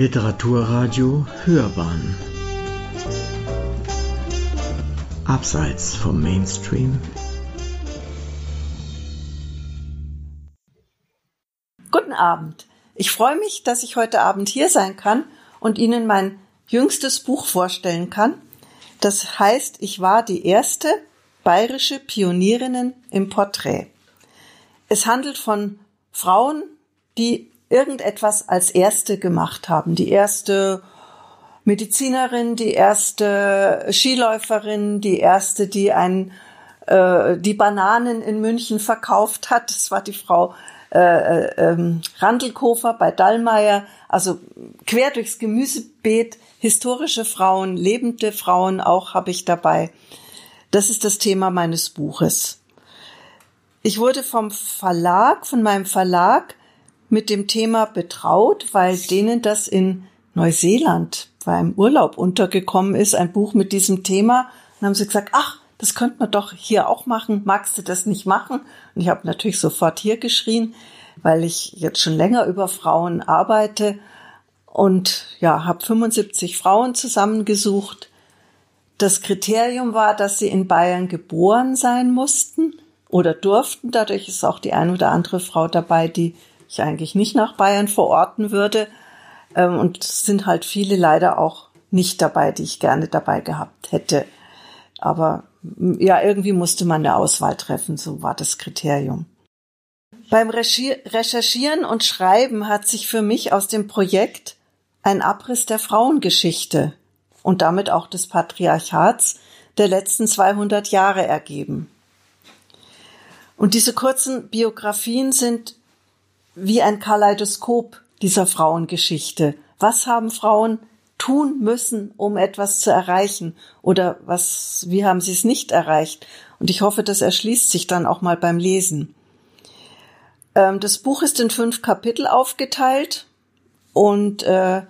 Literaturradio Hörbahn Abseits vom Mainstream Guten Abend. Ich freue mich, dass ich heute Abend hier sein kann und Ihnen mein jüngstes Buch vorstellen kann. Das heißt, ich war die erste bayerische Pionierinnen im Porträt. Es handelt von Frauen, die irgendetwas als erste gemacht haben. Die erste Medizinerin, die erste Skiläuferin, die erste, die ein, äh, die Bananen in München verkauft hat. Das war die Frau äh, äh, ähm, Randelkofer bei Dallmayr. Also quer durchs Gemüsebeet, historische Frauen, lebende Frauen auch habe ich dabei. Das ist das Thema meines Buches. Ich wurde vom Verlag, von meinem Verlag mit dem Thema betraut, weil denen das in Neuseeland beim Urlaub untergekommen ist, ein Buch mit diesem Thema. Dann haben sie gesagt, ach, das könnte man doch hier auch machen. Magst du das nicht machen? Und ich habe natürlich sofort hier geschrien, weil ich jetzt schon länger über Frauen arbeite und ja, habe 75 Frauen zusammengesucht. Das Kriterium war, dass sie in Bayern geboren sein mussten oder durften. Dadurch ist auch die eine oder andere Frau dabei, die ich eigentlich nicht nach Bayern verorten würde. Ähm, und es sind halt viele leider auch nicht dabei, die ich gerne dabei gehabt hätte. Aber ja, irgendwie musste man eine Auswahl treffen, so war das Kriterium. Beim Recherchieren und Schreiben hat sich für mich aus dem Projekt ein Abriss der Frauengeschichte und damit auch des Patriarchats der letzten 200 Jahre ergeben. Und diese kurzen Biografien sind wie ein Kaleidoskop dieser Frauengeschichte. Was haben Frauen tun müssen, um etwas zu erreichen? Oder was, wie haben sie es nicht erreicht? Und ich hoffe, das erschließt sich dann auch mal beim Lesen. Ähm, das Buch ist in fünf Kapitel aufgeteilt und äh,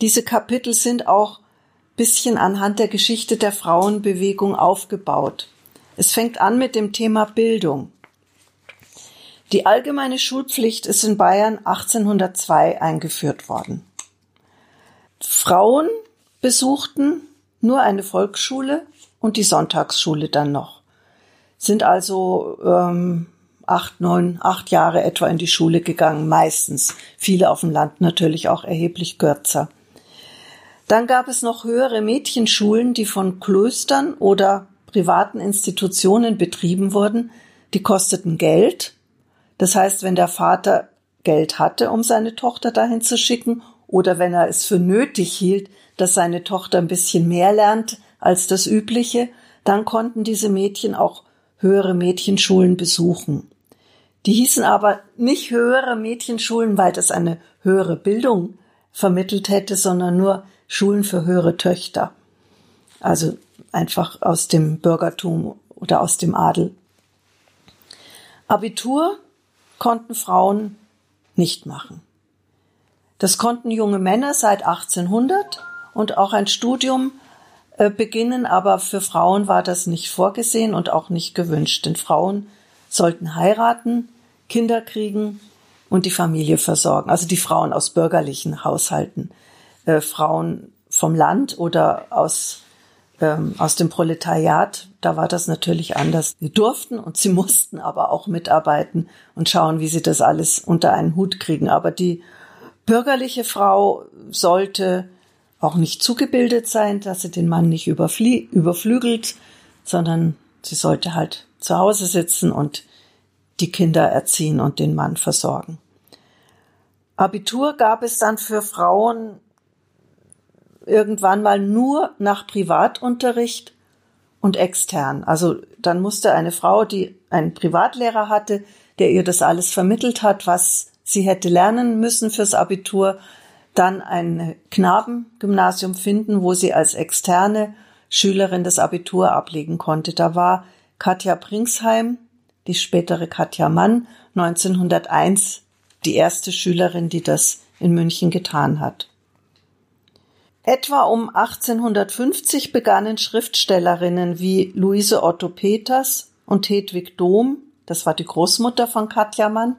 diese Kapitel sind auch bisschen anhand der Geschichte der Frauenbewegung aufgebaut. Es fängt an mit dem Thema Bildung. Die allgemeine Schulpflicht ist in Bayern 1802 eingeführt worden. Frauen besuchten nur eine Volksschule und die Sonntagsschule dann noch, sind also ähm, acht, neun, acht Jahre etwa in die Schule gegangen, meistens. Viele auf dem Land natürlich auch erheblich kürzer. Dann gab es noch höhere Mädchenschulen, die von Klöstern oder privaten Institutionen betrieben wurden. Die kosteten Geld das heißt, wenn der Vater Geld hatte, um seine Tochter dahin zu schicken, oder wenn er es für nötig hielt, dass seine Tochter ein bisschen mehr lernt als das übliche, dann konnten diese Mädchen auch höhere Mädchenschulen besuchen. Die hießen aber nicht höhere Mädchenschulen, weil das eine höhere Bildung vermittelt hätte, sondern nur Schulen für höhere Töchter. Also einfach aus dem Bürgertum oder aus dem Adel. Abitur konnten Frauen nicht machen. Das konnten junge Männer seit 1800 und auch ein Studium äh, beginnen, aber für Frauen war das nicht vorgesehen und auch nicht gewünscht, denn Frauen sollten heiraten, Kinder kriegen und die Familie versorgen, also die Frauen aus bürgerlichen Haushalten, äh, Frauen vom Land oder aus ähm, aus dem Proletariat, da war das natürlich anders. Sie durften und sie mussten aber auch mitarbeiten und schauen, wie sie das alles unter einen Hut kriegen. Aber die bürgerliche Frau sollte auch nicht zugebildet sein, dass sie den Mann nicht überflügelt, sondern sie sollte halt zu Hause sitzen und die Kinder erziehen und den Mann versorgen. Abitur gab es dann für Frauen irgendwann mal nur nach Privatunterricht und extern. Also dann musste eine Frau, die einen Privatlehrer hatte, der ihr das alles vermittelt hat, was sie hätte lernen müssen fürs Abitur, dann ein Knabengymnasium finden, wo sie als externe Schülerin das Abitur ablegen konnte. Da war Katja Pringsheim, die spätere Katja Mann, 1901 die erste Schülerin, die das in München getan hat. Etwa um 1850 begannen Schriftstellerinnen wie Luise Otto Peters und Hedwig Dohm, das war die Großmutter von Katja Mann,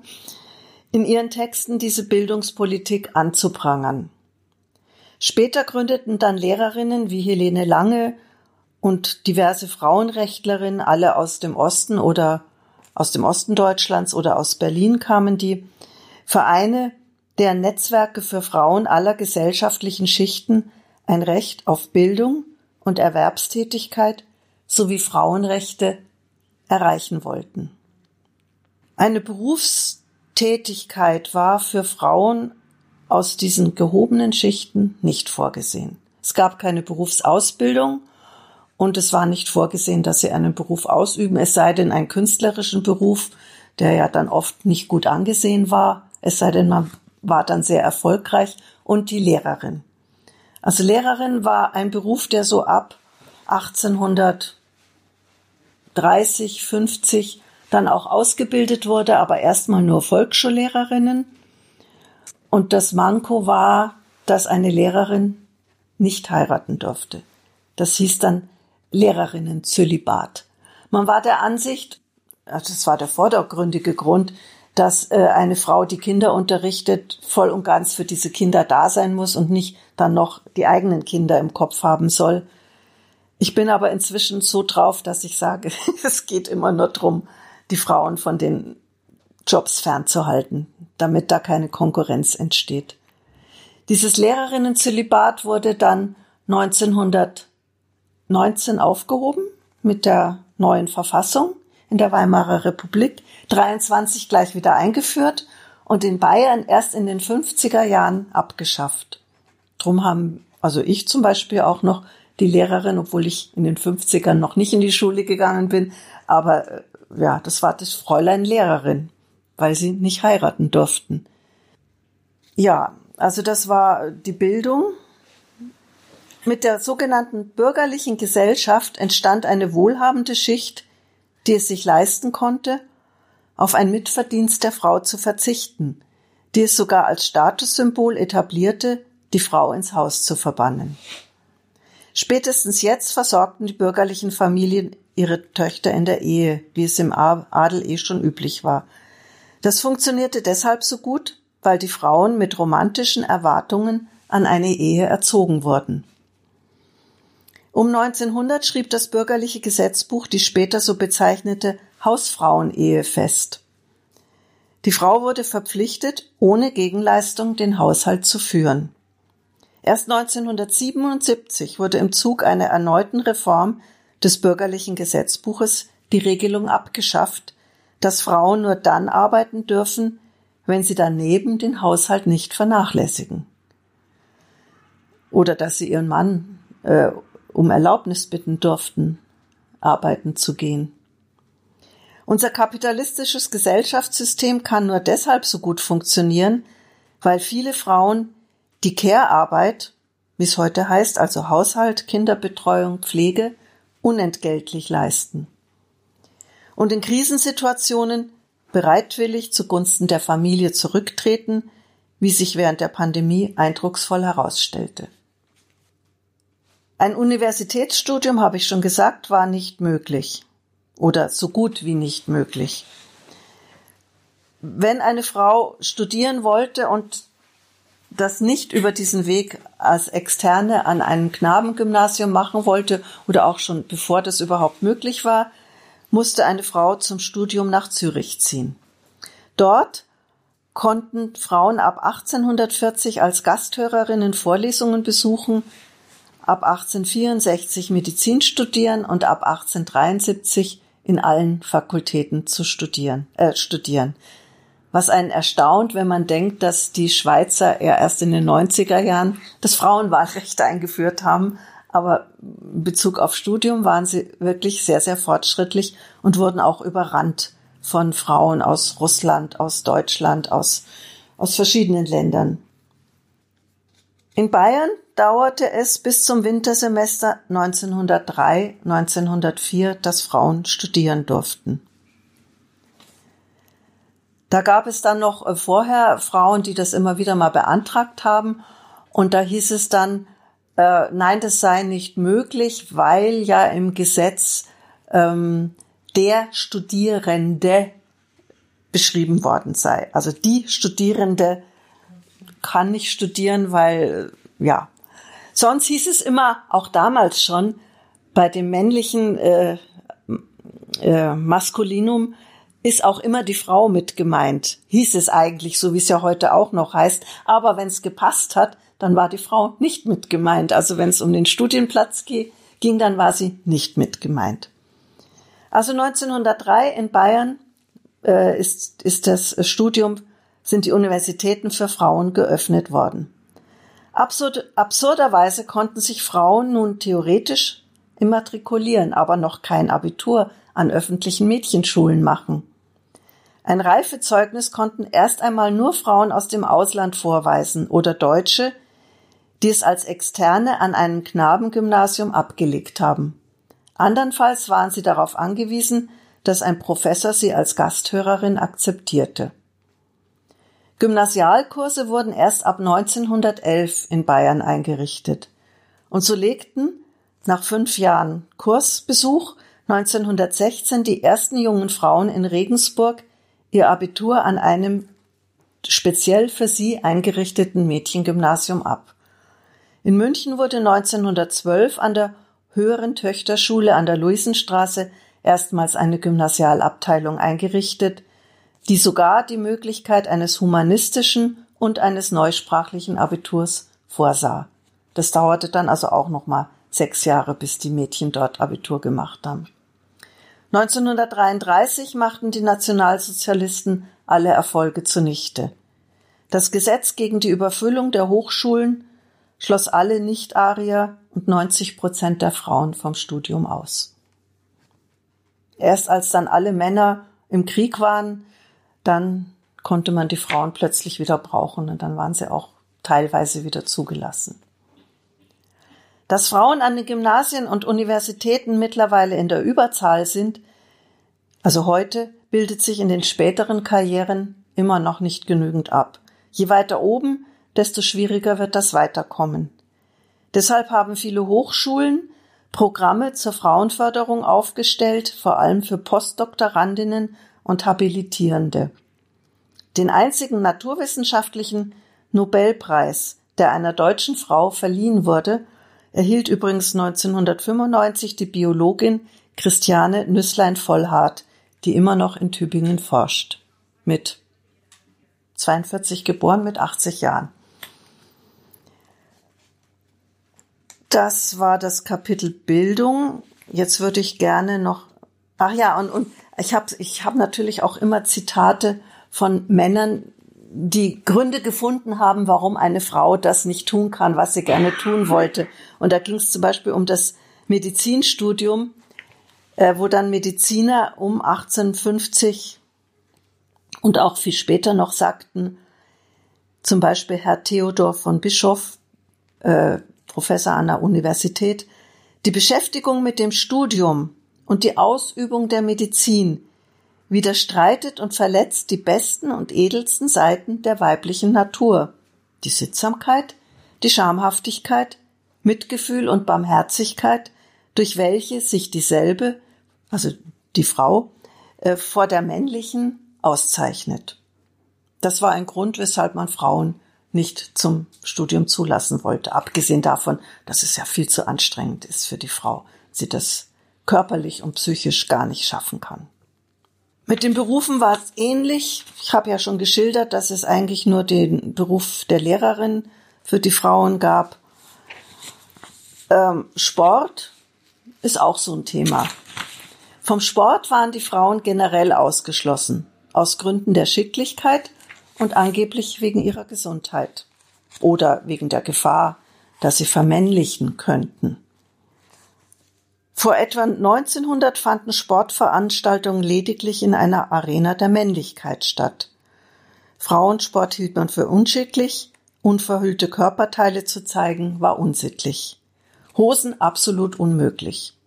in ihren Texten diese Bildungspolitik anzuprangern. Später gründeten dann Lehrerinnen wie Helene Lange und diverse Frauenrechtlerinnen, alle aus dem Osten oder aus dem Osten Deutschlands oder aus Berlin kamen die, Vereine, deren Netzwerke für Frauen aller gesellschaftlichen Schichten ein Recht auf Bildung und Erwerbstätigkeit sowie Frauenrechte erreichen wollten. Eine Berufstätigkeit war für Frauen aus diesen gehobenen Schichten nicht vorgesehen. Es gab keine Berufsausbildung und es war nicht vorgesehen, dass sie einen Beruf ausüben, es sei denn einen künstlerischen Beruf, der ja dann oft nicht gut angesehen war, es sei denn, man war dann sehr erfolgreich und die Lehrerin. Also Lehrerin war ein Beruf, der so ab 1830, 50 dann auch ausgebildet wurde, aber erstmal nur Volksschullehrerinnen. Und das Manko war, dass eine Lehrerin nicht heiraten durfte. Das hieß dann Lehrerinnen-Zölibat. Man war der Ansicht, also das war der vordergründige Grund, dass äh, eine Frau, die Kinder unterrichtet, voll und ganz für diese Kinder da sein muss und nicht dann noch die eigenen Kinder im Kopf haben soll. Ich bin aber inzwischen so drauf, dass ich sage, es geht immer nur drum, die Frauen von den Jobs fernzuhalten, damit da keine Konkurrenz entsteht. Dieses Lehrerinnenzölibat wurde dann 1919 aufgehoben mit der neuen Verfassung in der Weimarer Republik, 23 gleich wieder eingeführt und in Bayern erst in den 50er Jahren abgeschafft. Drum haben also ich zum Beispiel auch noch die Lehrerin, obwohl ich in den 50ern noch nicht in die Schule gegangen bin, aber äh, ja, das war das Fräulein Lehrerin, weil sie nicht heiraten durften. Ja, also das war die Bildung. Mit der sogenannten bürgerlichen Gesellschaft entstand eine wohlhabende Schicht, die es sich leisten konnte, auf ein Mitverdienst der Frau zu verzichten, die es sogar als Statussymbol etablierte, die Frau ins Haus zu verbannen. Spätestens jetzt versorgten die bürgerlichen Familien ihre Töchter in der Ehe, wie es im Adel eh schon üblich war. Das funktionierte deshalb so gut, weil die Frauen mit romantischen Erwartungen an eine Ehe erzogen wurden. Um 1900 schrieb das bürgerliche Gesetzbuch die später so bezeichnete Hausfrauenehe fest. Die Frau wurde verpflichtet, ohne Gegenleistung den Haushalt zu führen. Erst 1977 wurde im Zug einer erneuten Reform des bürgerlichen Gesetzbuches die Regelung abgeschafft, dass Frauen nur dann arbeiten dürfen, wenn sie daneben den Haushalt nicht vernachlässigen. Oder dass sie ihren Mann äh, um Erlaubnis bitten durften, arbeiten zu gehen. Unser kapitalistisches Gesellschaftssystem kann nur deshalb so gut funktionieren, weil viele Frauen die Care-Arbeit, wie es heute heißt, also Haushalt, Kinderbetreuung, Pflege, unentgeltlich leisten. Und in Krisensituationen bereitwillig zugunsten der Familie zurücktreten, wie sich während der Pandemie eindrucksvoll herausstellte. Ein Universitätsstudium, habe ich schon gesagt, war nicht möglich oder so gut wie nicht möglich. Wenn eine Frau studieren wollte und das nicht über diesen Weg als Externe an einem Knabengymnasium machen wollte oder auch schon bevor das überhaupt möglich war, musste eine Frau zum Studium nach Zürich ziehen. Dort konnten Frauen ab 1840 als Gasthörerinnen Vorlesungen besuchen, ab 1864 Medizin studieren und ab 1873 in allen Fakultäten zu studieren, äh, studieren. Was einen erstaunt, wenn man denkt, dass die Schweizer eher erst in den 90er Jahren das Frauenwahlrecht eingeführt haben. Aber in Bezug auf Studium waren sie wirklich sehr, sehr fortschrittlich und wurden auch überrannt von Frauen aus Russland, aus Deutschland, aus, aus verschiedenen Ländern. In Bayern dauerte es bis zum Wintersemester 1903, 1904, dass Frauen studieren durften. Da gab es dann noch äh, vorher Frauen, die das immer wieder mal beantragt haben. Und da hieß es dann, äh, nein, das sei nicht möglich, weil ja im Gesetz ähm, der Studierende beschrieben worden sei. Also die Studierende kann nicht studieren, weil ja, Sonst hieß es immer, auch damals schon, bei dem männlichen äh, äh, Maskulinum ist auch immer die Frau mit gemeint. Hieß es eigentlich, so wie es ja heute auch noch heißt. Aber wenn es gepasst hat, dann war die Frau nicht mit gemeint. Also wenn es um den Studienplatz ging, dann war sie nicht mit gemeint. Also 1903 in Bayern äh, ist, ist das Studium, sind die Universitäten für Frauen geöffnet worden. Absurd, absurderweise konnten sich Frauen nun theoretisch immatrikulieren, aber noch kein Abitur an öffentlichen Mädchenschulen machen. Ein Reifezeugnis konnten erst einmal nur Frauen aus dem Ausland vorweisen oder Deutsche, die es als Externe an einem Knabengymnasium abgelegt haben. Andernfalls waren sie darauf angewiesen, dass ein Professor sie als Gasthörerin akzeptierte. Gymnasialkurse wurden erst ab 1911 in Bayern eingerichtet. Und so legten nach fünf Jahren Kursbesuch 1916 die ersten jungen Frauen in Regensburg ihr Abitur an einem speziell für sie eingerichteten Mädchengymnasium ab. In München wurde 1912 an der höheren Töchterschule an der Luisenstraße erstmals eine Gymnasialabteilung eingerichtet, die sogar die Möglichkeit eines humanistischen und eines neusprachlichen Abiturs vorsah. Das dauerte dann also auch noch mal sechs Jahre, bis die Mädchen dort Abitur gemacht haben. 1933 machten die Nationalsozialisten alle Erfolge zunichte. Das Gesetz gegen die Überfüllung der Hochschulen schloss alle Nicht-Arier und 90 Prozent der Frauen vom Studium aus. Erst als dann alle Männer im Krieg waren, dann konnte man die Frauen plötzlich wieder brauchen und dann waren sie auch teilweise wieder zugelassen. Dass Frauen an den Gymnasien und Universitäten mittlerweile in der Überzahl sind, also heute, bildet sich in den späteren Karrieren immer noch nicht genügend ab. Je weiter oben, desto schwieriger wird das Weiterkommen. Deshalb haben viele Hochschulen Programme zur Frauenförderung aufgestellt, vor allem für Postdoktorandinnen und Habilitierende. Den einzigen naturwissenschaftlichen Nobelpreis, der einer deutschen Frau verliehen wurde, erhielt übrigens 1995 die Biologin Christiane Nüsslein-Vollhardt, die immer noch in Tübingen forscht. Mit 42 geboren, mit 80 Jahren. Das war das Kapitel Bildung. Jetzt würde ich gerne noch, ach ja, und, und ich habe ich hab natürlich auch immer Zitate von Männern, die Gründe gefunden haben, warum eine Frau das nicht tun kann, was sie gerne tun wollte. Und da ging es zum Beispiel um das Medizinstudium, äh, wo dann Mediziner um 1850 und auch viel später noch sagten, zum Beispiel Herr Theodor von Bischof, äh, Professor an der Universität, die Beschäftigung mit dem Studium und die Ausübung der Medizin widerstreitet und verletzt die besten und edelsten Seiten der weiblichen Natur, die Sittsamkeit, die Schamhaftigkeit, Mitgefühl und Barmherzigkeit, durch welche sich dieselbe, also die Frau, äh, vor der männlichen auszeichnet. Das war ein Grund, weshalb man Frauen nicht zum Studium zulassen wollte. Abgesehen davon, dass es ja viel zu anstrengend ist für die Frau, sie das körperlich und psychisch gar nicht schaffen kann. Mit den Berufen war es ähnlich. Ich habe ja schon geschildert, dass es eigentlich nur den Beruf der Lehrerin für die Frauen gab. Ähm, Sport ist auch so ein Thema. Vom Sport waren die Frauen generell ausgeschlossen, aus Gründen der Schicklichkeit und angeblich wegen ihrer Gesundheit oder wegen der Gefahr, dass sie vermännlichen könnten. Vor etwa 1900 fanden Sportveranstaltungen lediglich in einer Arena der Männlichkeit statt. Frauensport hielt man für unschicklich, unverhüllte Körperteile zu zeigen war unsittlich. Hosen absolut unmöglich.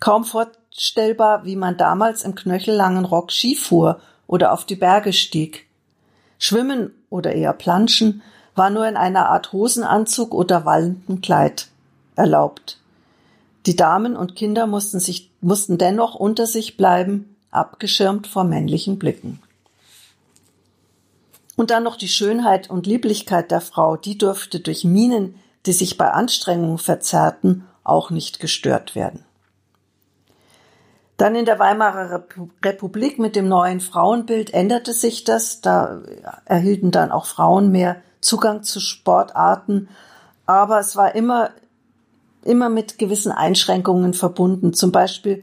Kaum vorstellbar, wie man damals im knöchellangen Rock Ski fuhr oder auf die Berge stieg. Schwimmen oder eher Planschen war nur in einer Art Hosenanzug oder wallendem Kleid erlaubt. Die Damen und Kinder mussten sich, mussten dennoch unter sich bleiben, abgeschirmt vor männlichen Blicken. Und dann noch die Schönheit und Lieblichkeit der Frau, die durfte durch Minen die sich bei Anstrengung verzerrten, auch nicht gestört werden. Dann in der Weimarer Republik mit dem neuen Frauenbild änderte sich das. Da erhielten dann auch Frauen mehr Zugang zu Sportarten. Aber es war immer, immer mit gewissen Einschränkungen verbunden. Zum Beispiel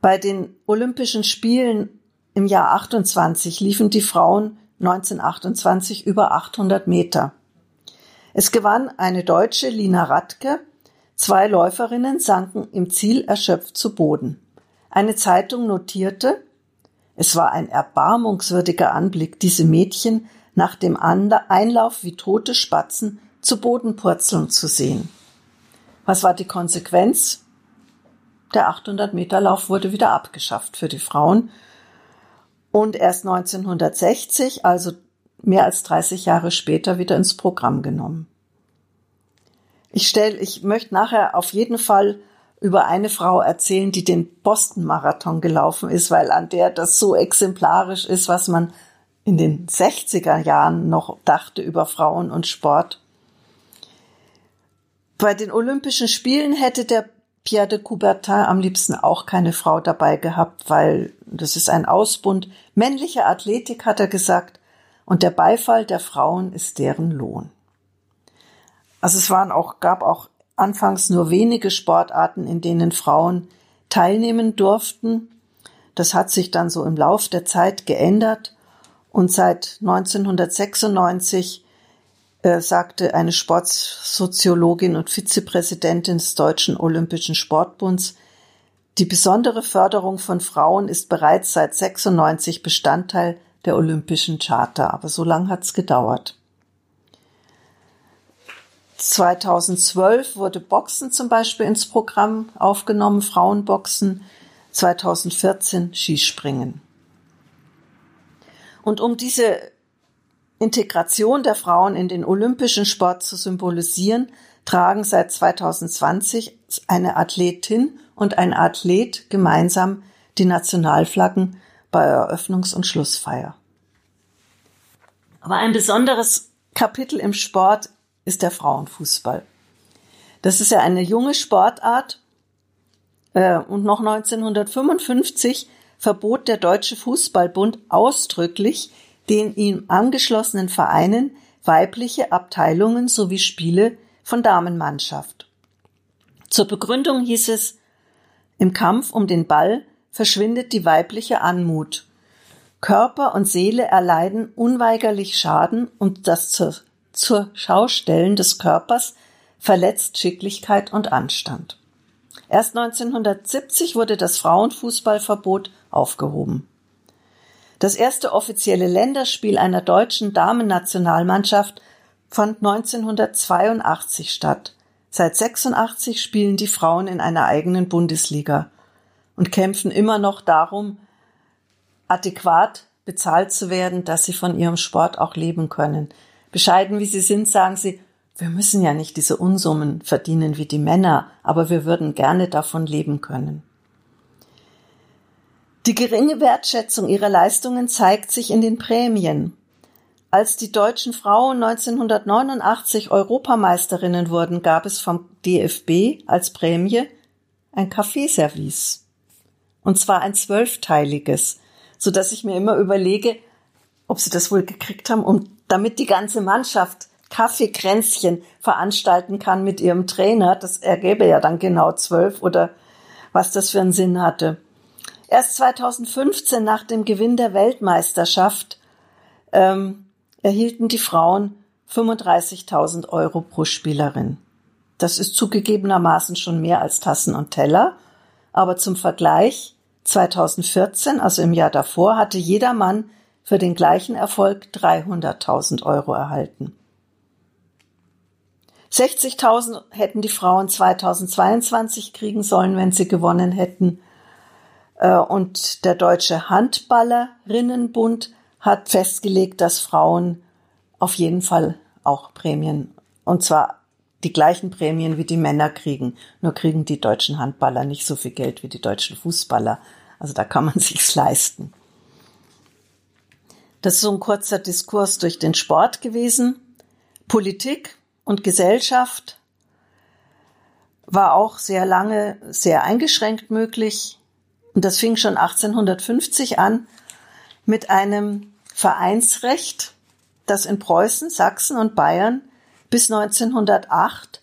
bei den Olympischen Spielen im Jahr 28 liefen die Frauen 1928 über 800 Meter. Es gewann eine Deutsche, Lina Radke. Zwei Läuferinnen sanken im Ziel erschöpft zu Boden. Eine Zeitung notierte, es war ein erbarmungswürdiger Anblick, diese Mädchen nach dem Einlauf wie tote Spatzen zu Boden purzeln zu sehen. Was war die Konsequenz? Der 800 Meter Lauf wurde wieder abgeschafft für die Frauen und erst 1960, also mehr als 30 Jahre später, wieder ins Programm genommen. Ich stelle, ich möchte nachher auf jeden Fall über eine Frau erzählen, die den Boston-Marathon gelaufen ist, weil an der das so exemplarisch ist, was man in den 60er Jahren noch dachte über Frauen und Sport. Bei den Olympischen Spielen hätte der Pierre de Coubertin am liebsten auch keine Frau dabei gehabt, weil das ist ein Ausbund männlicher Athletik, hat er gesagt, und der Beifall der Frauen ist deren Lohn. Also es waren auch, gab auch anfangs nur wenige Sportarten, in denen Frauen teilnehmen durften. Das hat sich dann so im Lauf der Zeit geändert und seit 1996 äh, sagte eine Sportsoziologin und Vizepräsidentin des Deutschen Olympischen Sportbunds, die besondere Förderung von Frauen ist bereits seit 96 Bestandteil der Olympischen Charta, aber so lange hat's gedauert. 2012 wurde Boxen zum Beispiel ins Programm aufgenommen, Frauenboxen, 2014 Skispringen. Und um diese Integration der Frauen in den olympischen Sport zu symbolisieren, tragen seit 2020 eine Athletin und ein Athlet gemeinsam die Nationalflaggen bei Eröffnungs- und Schlussfeier. Aber ein besonderes Kapitel im Sport ist der Frauenfußball. Das ist ja eine junge Sportart äh, und noch 1955 verbot der Deutsche Fußballbund ausdrücklich den ihm angeschlossenen Vereinen weibliche Abteilungen sowie Spiele von Damenmannschaft. Zur Begründung hieß es, im Kampf um den Ball verschwindet die weibliche Anmut. Körper und Seele erleiden unweigerlich Schaden und das zur zur Schaustellen des Körpers verletzt Schicklichkeit und Anstand. Erst 1970 wurde das Frauenfußballverbot aufgehoben. Das erste offizielle Länderspiel einer deutschen Damennationalmannschaft fand 1982 statt. Seit 86 spielen die Frauen in einer eigenen Bundesliga und kämpfen immer noch darum, adäquat bezahlt zu werden, dass sie von ihrem Sport auch leben können. Bescheiden wie sie sind, sagen sie, wir müssen ja nicht diese Unsummen verdienen wie die Männer, aber wir würden gerne davon leben können. Die geringe Wertschätzung ihrer Leistungen zeigt sich in den Prämien. Als die deutschen Frauen 1989 Europameisterinnen wurden, gab es vom DFB als Prämie ein Kaffeeservice. Und zwar ein zwölfteiliges, so dass ich mir immer überlege, ob sie das wohl gekriegt haben, um damit die ganze Mannschaft Kaffeekränzchen veranstalten kann mit ihrem Trainer. Das ergäbe ja dann genau zwölf oder was das für einen Sinn hatte. Erst 2015 nach dem Gewinn der Weltmeisterschaft ähm, erhielten die Frauen 35.000 Euro pro Spielerin. Das ist zugegebenermaßen schon mehr als Tassen und Teller, aber zum Vergleich 2014, also im Jahr davor, hatte jeder Mann für den gleichen Erfolg 300.000 Euro erhalten. 60.000 hätten die Frauen 2022 kriegen sollen, wenn sie gewonnen hätten. Äh, und der Deutsche Handballerinnenbund hat festgelegt, dass Frauen auf jeden Fall auch Prämien, und zwar die gleichen Prämien wie die Männer kriegen. Nur kriegen die deutschen Handballer nicht so viel Geld wie die deutschen Fußballer. Also da kann man sich's leisten. Das ist so ein kurzer Diskurs durch den Sport gewesen. Politik und Gesellschaft war auch sehr lange sehr eingeschränkt möglich. Und das fing schon 1850 an mit einem Vereinsrecht, das in Preußen, Sachsen und Bayern bis 1908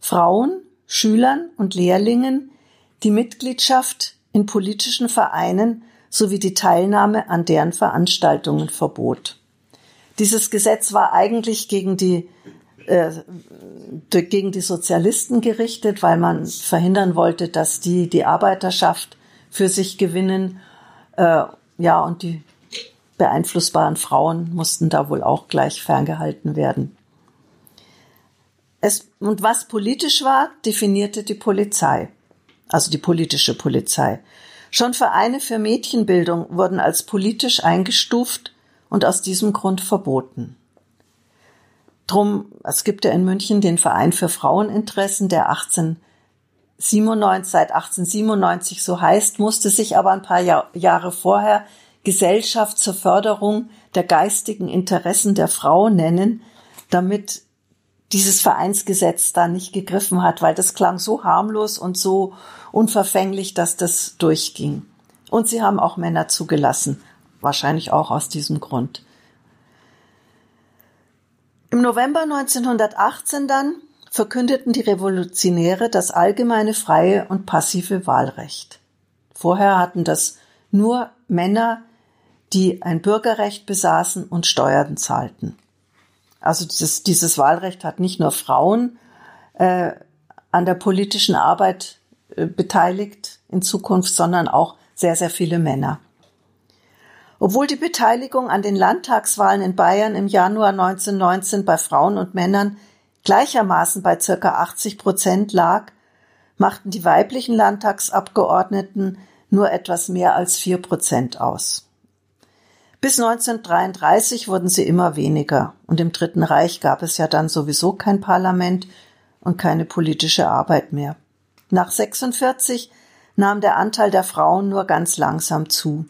Frauen, Schülern und Lehrlingen die Mitgliedschaft in politischen Vereinen sowie die Teilnahme an deren Veranstaltungen verbot. Dieses Gesetz war eigentlich gegen die äh, gegen die Sozialisten gerichtet, weil man verhindern wollte, dass die die Arbeiterschaft für sich gewinnen. Äh, ja, und die beeinflussbaren Frauen mussten da wohl auch gleich ferngehalten werden. Es, und was politisch war, definierte die Polizei, also die politische Polizei. Schon Vereine für Mädchenbildung wurden als politisch eingestuft und aus diesem Grund verboten. Drum, es gibt ja in München den Verein für Fraueninteressen, der 1897, seit 1897 so heißt, musste sich aber ein paar Jahr, Jahre vorher Gesellschaft zur Förderung der geistigen Interessen der Frau nennen, damit dieses Vereinsgesetz da nicht gegriffen hat, weil das klang so harmlos und so unverfänglich, dass das durchging. Und sie haben auch Männer zugelassen, wahrscheinlich auch aus diesem Grund. Im November 1918 dann verkündeten die Revolutionäre das allgemeine freie und passive Wahlrecht. Vorher hatten das nur Männer, die ein Bürgerrecht besaßen und Steuern zahlten. Also dieses, dieses Wahlrecht hat nicht nur Frauen äh, an der politischen Arbeit äh, beteiligt in Zukunft, sondern auch sehr, sehr viele Männer. Obwohl die Beteiligung an den Landtagswahlen in Bayern im Januar 1919 bei Frauen und Männern gleichermaßen bei circa 80 Prozent lag, machten die weiblichen Landtagsabgeordneten nur etwas mehr als vier Prozent aus. Bis 1933 wurden sie immer weniger und im Dritten Reich gab es ja dann sowieso kein Parlament und keine politische Arbeit mehr. Nach 46 nahm der Anteil der Frauen nur ganz langsam zu.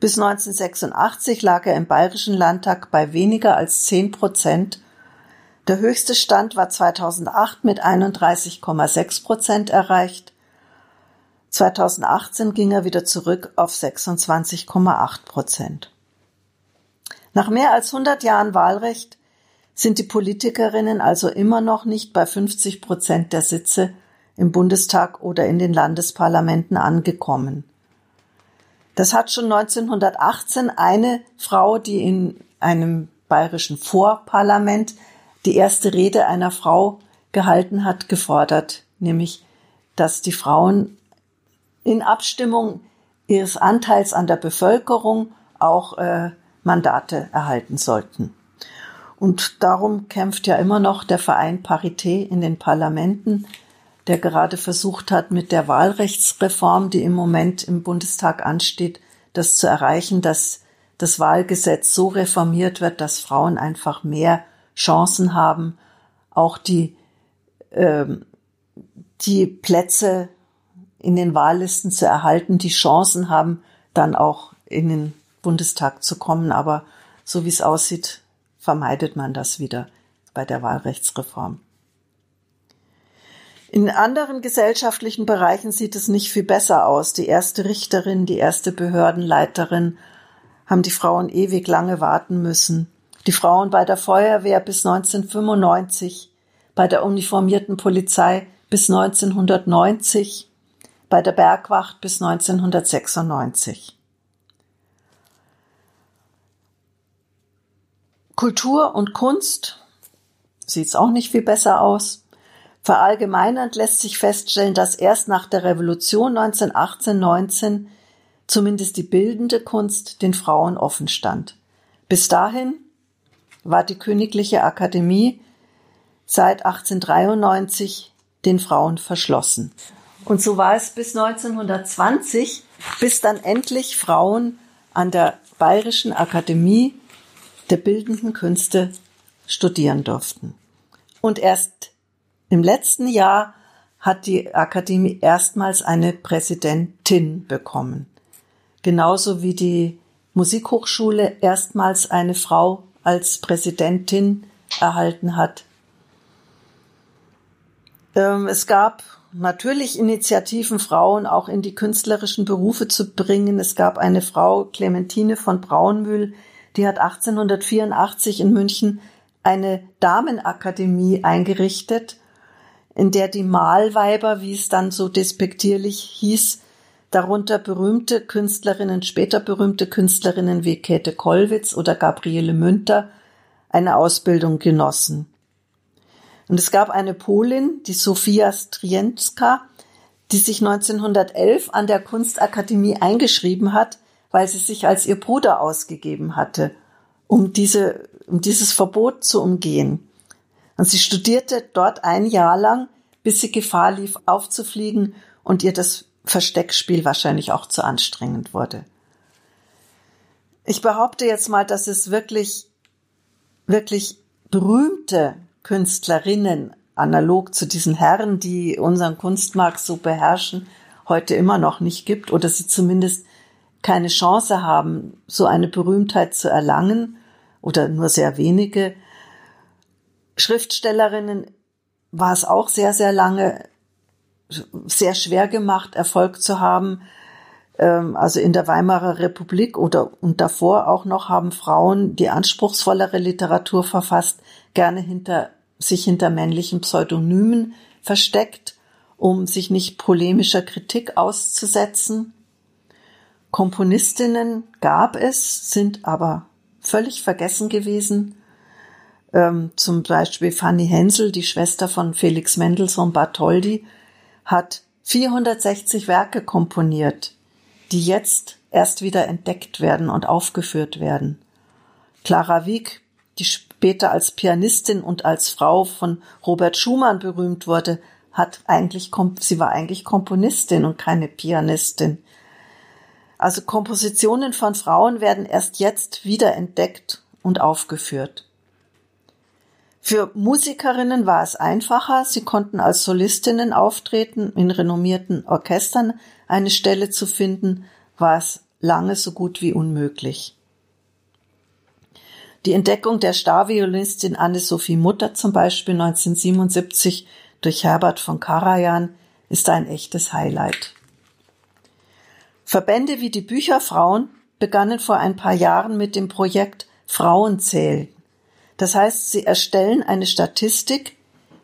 Bis 1986 lag er im Bayerischen Landtag bei weniger als 10 Prozent. Der höchste Stand war 2008 mit 31,6 Prozent erreicht. 2018 ging er wieder zurück auf 26,8 Prozent. Nach mehr als 100 Jahren Wahlrecht sind die Politikerinnen also immer noch nicht bei 50 Prozent der Sitze im Bundestag oder in den Landesparlamenten angekommen. Das hat schon 1918 eine Frau, die in einem bayerischen Vorparlament die erste Rede einer Frau gehalten hat, gefordert, nämlich, dass die Frauen in Abstimmung ihres Anteils an der Bevölkerung auch äh, Mandate erhalten sollten. Und darum kämpft ja immer noch der Verein Parité in den Parlamenten, der gerade versucht hat, mit der Wahlrechtsreform, die im Moment im Bundestag ansteht, das zu erreichen, dass das Wahlgesetz so reformiert wird, dass Frauen einfach mehr Chancen haben, auch die, äh, die Plätze in den Wahllisten zu erhalten, die Chancen haben, dann auch in den Bundestag zu kommen. Aber so wie es aussieht, vermeidet man das wieder bei der Wahlrechtsreform. In anderen gesellschaftlichen Bereichen sieht es nicht viel besser aus. Die erste Richterin, die erste Behördenleiterin haben die Frauen ewig lange warten müssen. Die Frauen bei der Feuerwehr bis 1995, bei der uniformierten Polizei bis 1990, bei der Bergwacht bis 1996. Kultur und Kunst sieht's auch nicht viel besser aus. Verallgemeinernd lässt sich feststellen, dass erst nach der Revolution 1918-19 zumindest die bildende Kunst den Frauen offen stand. Bis dahin war die Königliche Akademie seit 1893 den Frauen verschlossen. Und so war es bis 1920, bis dann endlich Frauen an der Bayerischen Akademie der Bildenden Künste studieren durften. Und erst im letzten Jahr hat die Akademie erstmals eine Präsidentin bekommen. Genauso wie die Musikhochschule erstmals eine Frau als Präsidentin erhalten hat. Ähm, es gab natürlich Initiativen, Frauen auch in die künstlerischen Berufe zu bringen. Es gab eine Frau, Clementine von Braunmühl, die hat 1884 in München eine Damenakademie eingerichtet, in der die Malweiber, wie es dann so despektierlich hieß, darunter berühmte Künstlerinnen, später berühmte Künstlerinnen wie Käthe Kollwitz oder Gabriele Münter eine Ausbildung genossen. Und es gab eine Polin, die Sofia Strienska, die sich 1911 an der Kunstakademie eingeschrieben hat, weil sie sich als ihr Bruder ausgegeben hatte, um diese, um dieses Verbot zu umgehen. Und sie studierte dort ein Jahr lang, bis sie Gefahr lief, aufzufliegen und ihr das Versteckspiel wahrscheinlich auch zu anstrengend wurde. Ich behaupte jetzt mal, dass es wirklich, wirklich berühmte Künstlerinnen, analog zu diesen Herren, die unseren Kunstmarkt so beherrschen, heute immer noch nicht gibt oder sie zumindest keine Chance haben, so eine Berühmtheit zu erlangen oder nur sehr wenige. Schriftstellerinnen war es auch sehr, sehr lange sehr schwer gemacht, Erfolg zu haben. Ähm, also in der Weimarer Republik oder und davor auch noch haben Frauen, die anspruchsvollere Literatur verfasst, gerne hinter sich hinter männlichen Pseudonymen versteckt, um sich nicht polemischer Kritik auszusetzen. Komponistinnen gab es, sind aber völlig vergessen gewesen. Ähm, zum Beispiel Fanny Hensel, die Schwester von Felix Mendelssohn Bartholdy, hat 460 Werke komponiert, die jetzt erst wieder entdeckt werden und aufgeführt werden. Clara Wieck, die später als Pianistin und als Frau von Robert Schumann berühmt wurde, hat eigentlich, sie war eigentlich Komponistin und keine Pianistin. Also Kompositionen von Frauen werden erst jetzt wiederentdeckt und aufgeführt. Für Musikerinnen war es einfacher, sie konnten als Solistinnen auftreten, in renommierten Orchestern eine Stelle zu finden, war es lange so gut wie unmöglich. Die Entdeckung der Starviolinistin Anne-Sophie Mutter zum Beispiel 1977 durch Herbert von Karajan ist ein echtes Highlight. Verbände wie die Bücherfrauen begannen vor ein paar Jahren mit dem Projekt Frauenzählen. Das heißt, sie erstellen eine Statistik,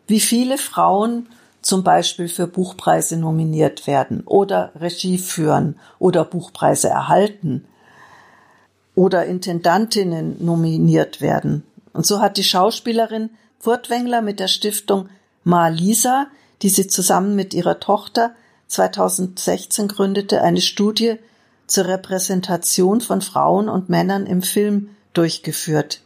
wie viele Frauen zum Beispiel für Buchpreise nominiert werden oder Regie führen oder Buchpreise erhalten oder Intendantinnen nominiert werden. Und so hat die Schauspielerin Furtwängler mit der Stiftung Malisa, die sie zusammen mit ihrer Tochter 2016 gründete, eine Studie zur Repräsentation von Frauen und Männern im Film durchgeführt.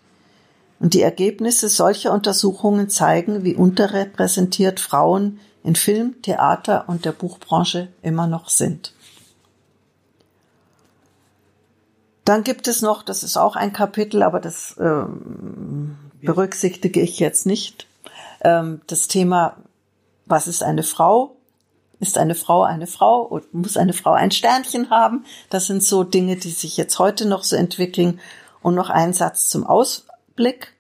Und die Ergebnisse solcher Untersuchungen zeigen, wie unterrepräsentiert Frauen in Film, Theater und der Buchbranche immer noch sind. Dann gibt es noch, das ist auch ein Kapitel, aber das ähm, berücksichtige ich jetzt nicht, ähm, das Thema, was ist eine Frau? Ist eine Frau eine Frau und muss eine Frau ein Sternchen haben? Das sind so Dinge, die sich jetzt heute noch so entwickeln. Und noch ein Satz zum Ausblick.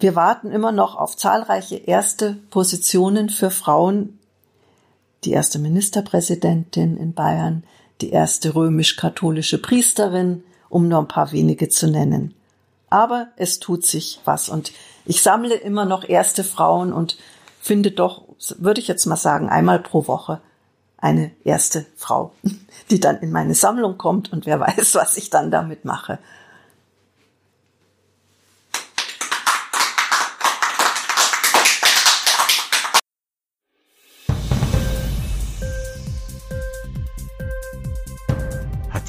Wir warten immer noch auf zahlreiche erste Positionen für Frauen. Die erste Ministerpräsidentin in Bayern, die erste römisch-katholische Priesterin, um nur ein paar wenige zu nennen. Aber es tut sich was und ich sammle immer noch erste Frauen und finde doch, würde ich jetzt mal sagen, einmal pro Woche eine erste Frau, die dann in meine Sammlung kommt und wer weiß, was ich dann damit mache.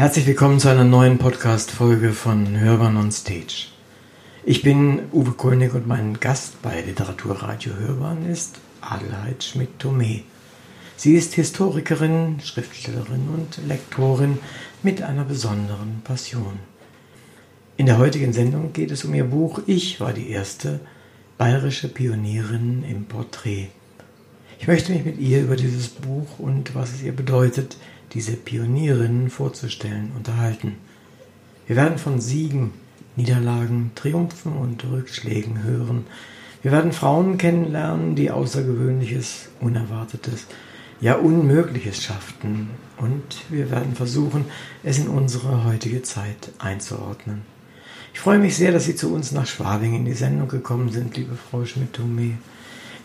Herzlich willkommen zu einer neuen Podcast-Folge von Hörern on Stage. Ich bin Uwe König und mein Gast bei Literaturradio Hörbahn ist Adelheid Schmidt-Thome. Sie ist Historikerin, Schriftstellerin und Lektorin mit einer besonderen Passion. In der heutigen Sendung geht es um ihr Buch Ich war die erste bayerische Pionierin im Porträt. Ich möchte mich mit ihr über dieses Buch und was es ihr bedeutet, diese Pionierinnen vorzustellen, unterhalten. Wir werden von Siegen, Niederlagen, Triumphen und Rückschlägen hören. Wir werden Frauen kennenlernen, die Außergewöhnliches, Unerwartetes, ja Unmögliches schafften. Und wir werden versuchen, es in unsere heutige Zeit einzuordnen. Ich freue mich sehr, dass Sie zu uns nach Schwabing in die Sendung gekommen sind, liebe Frau Schmidt-Thome.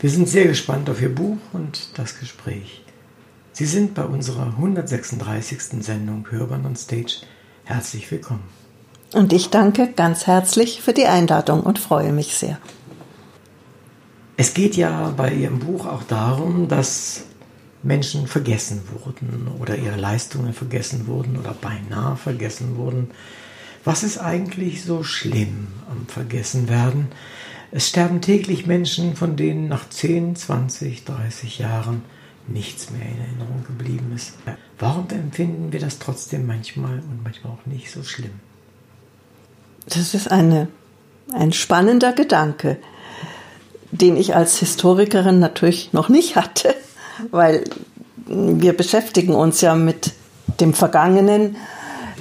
Wir sind sehr gespannt auf Ihr Buch und das Gespräch. Sie sind bei unserer 136. Sendung Hörbern on Stage. Herzlich willkommen. Und ich danke ganz herzlich für die Einladung und freue mich sehr. Es geht ja bei Ihrem Buch auch darum, dass Menschen vergessen wurden oder ihre Leistungen vergessen wurden oder beinahe vergessen wurden. Was ist eigentlich so schlimm am Vergessenwerden? Es sterben täglich Menschen, von denen nach 10, 20, 30 Jahren nichts mehr in Erinnerung geblieben ist. Warum empfinden wir das trotzdem manchmal und manchmal auch nicht so schlimm? Das ist eine, ein spannender Gedanke, den ich als Historikerin natürlich noch nicht hatte, weil wir beschäftigen uns ja mit dem Vergangenen,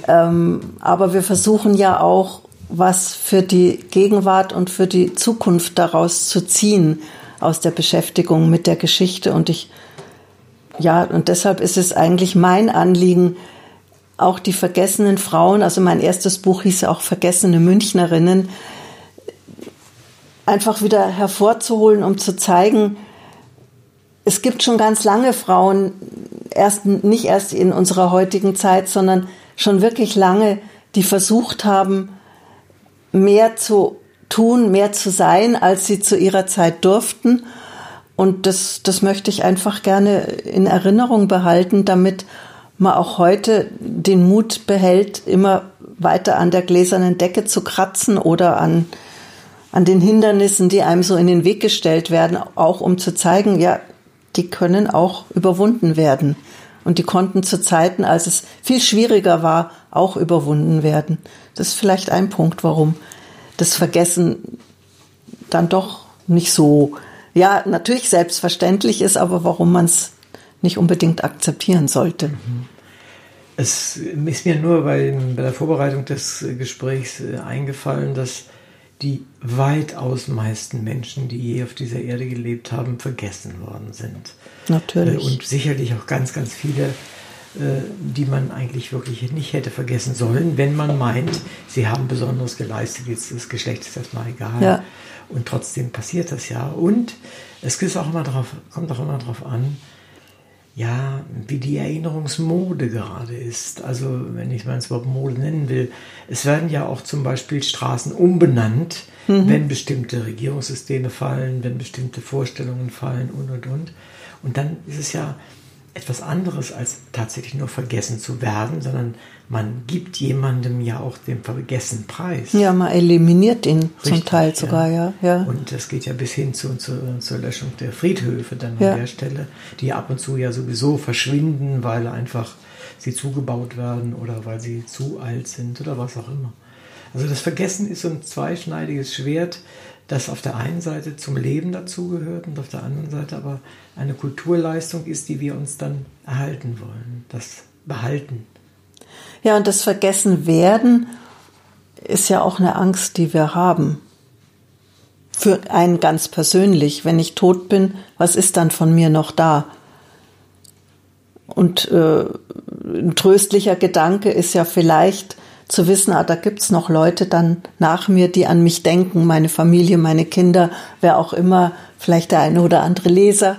ähm, aber wir versuchen ja auch, was für die Gegenwart und für die Zukunft daraus zu ziehen aus der Beschäftigung mit der Geschichte. Und ich, ja, und deshalb ist es eigentlich mein Anliegen, auch die vergessenen Frauen, also mein erstes Buch hieß auch Vergessene Münchnerinnen, einfach wieder hervorzuholen, um zu zeigen, es gibt schon ganz lange Frauen, erst, nicht erst in unserer heutigen Zeit, sondern schon wirklich lange, die versucht haben, mehr zu tun, mehr zu sein, als sie zu ihrer Zeit durften. Und das, das möchte ich einfach gerne in Erinnerung behalten, damit man auch heute den Mut behält, immer weiter an der gläsernen Decke zu kratzen oder an, an den Hindernissen, die einem so in den Weg gestellt werden, auch um zu zeigen, ja, die können auch überwunden werden. Und die konnten zu Zeiten, als es viel schwieriger war, auch überwunden werden. Das ist vielleicht ein Punkt, warum das Vergessen dann doch nicht so, ja, natürlich selbstverständlich ist, aber warum man es nicht unbedingt akzeptieren sollte. Mhm. Es ist mir nur bei, bei der Vorbereitung des Gesprächs äh, eingefallen, dass die weitaus meisten Menschen, die je auf dieser Erde gelebt haben, vergessen worden sind. Natürlich. Äh, und sicherlich auch ganz, ganz viele, äh, die man eigentlich wirklich nicht hätte vergessen sollen, wenn man meint, sie haben Besonderes geleistet, jetzt ist das Geschlecht ist erstmal egal. Ja. Und trotzdem passiert das ja. Und es ist auch immer drauf, kommt auch immer darauf an, ja, wie die Erinnerungsmode gerade ist. Also, wenn ich mal das Wort Mode nennen will, es werden ja auch zum Beispiel Straßen umbenannt, mhm. wenn bestimmte Regierungssysteme fallen, wenn bestimmte Vorstellungen fallen und und und. Und dann ist es ja etwas anderes, als tatsächlich nur vergessen zu werden, sondern man gibt jemandem ja auch den Vergessen preis. Ja, man eliminiert ihn Richtig, zum Teil sogar, ja. ja. Und das geht ja bis hin zu, zu, zur Löschung der Friedhöfe dann ja. an der Stelle, die ab und zu ja sowieso verschwinden, weil einfach sie zugebaut werden oder weil sie zu alt sind oder was auch immer. Also das Vergessen ist so ein zweischneidiges Schwert, das auf der einen Seite zum Leben dazugehört und auf der anderen Seite aber eine Kulturleistung ist, die wir uns dann erhalten wollen, das Behalten. Ja, und das Vergessen werden ist ja auch eine Angst, die wir haben. Für einen ganz persönlich. Wenn ich tot bin, was ist dann von mir noch da? Und äh, ein tröstlicher Gedanke ist ja vielleicht, zu wissen, ah, da gibt's noch Leute dann nach mir, die an mich denken, meine Familie, meine Kinder, wer auch immer, vielleicht der eine oder andere Leser.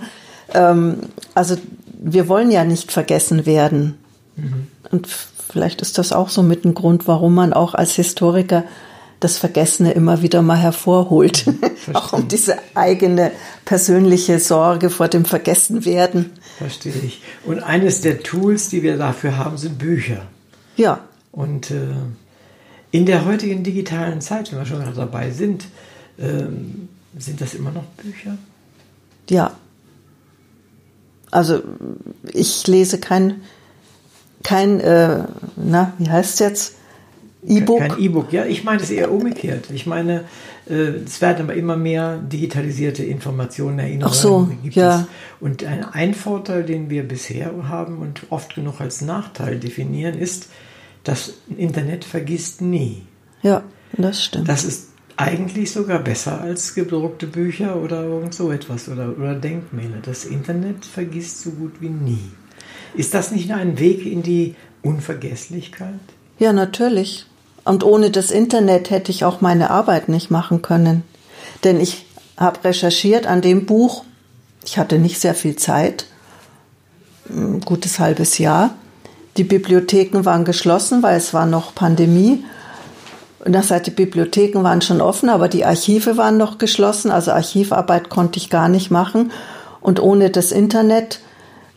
Ähm, also wir wollen ja nicht vergessen werden. Mhm. Und vielleicht ist das auch so mit ein Grund, warum man auch als Historiker das Vergessene immer wieder mal hervorholt. auch um diese eigene persönliche Sorge vor dem Vergessenwerden. Verstehe ich. Und eines der Tools, die wir dafür haben, sind Bücher. Ja. Und äh, In der heutigen digitalen Zeit, wenn wir schon dabei sind, ähm, sind das immer noch Bücher? Ja. Also ich lese kein, kein äh, na, wie heißt es jetzt? E-Book? Kein E-Book, ja, ich meine es eher umgekehrt. Ich meine, äh, es werden aber immer mehr digitalisierte Informationen, Erinnerungen Ach so, gibt ja. es. Und ein, ein Vorteil, den wir bisher haben und oft genug als Nachteil definieren, ist, das Internet vergisst nie. Ja, das stimmt. Das ist eigentlich sogar besser als gedruckte Bücher oder irgend so etwas oder, oder Denkmäler. Das Internet vergisst so gut wie nie. Ist das nicht ein Weg in die Unvergesslichkeit? Ja, natürlich. Und ohne das Internet hätte ich auch meine Arbeit nicht machen können. Denn ich habe recherchiert an dem Buch. Ich hatte nicht sehr viel Zeit, ein gutes halbes Jahr. Die Bibliotheken waren geschlossen, weil es war noch Pandemie. Und das heißt, die Bibliotheken waren schon offen, aber die Archive waren noch geschlossen. Also Archivarbeit konnte ich gar nicht machen. Und ohne das Internet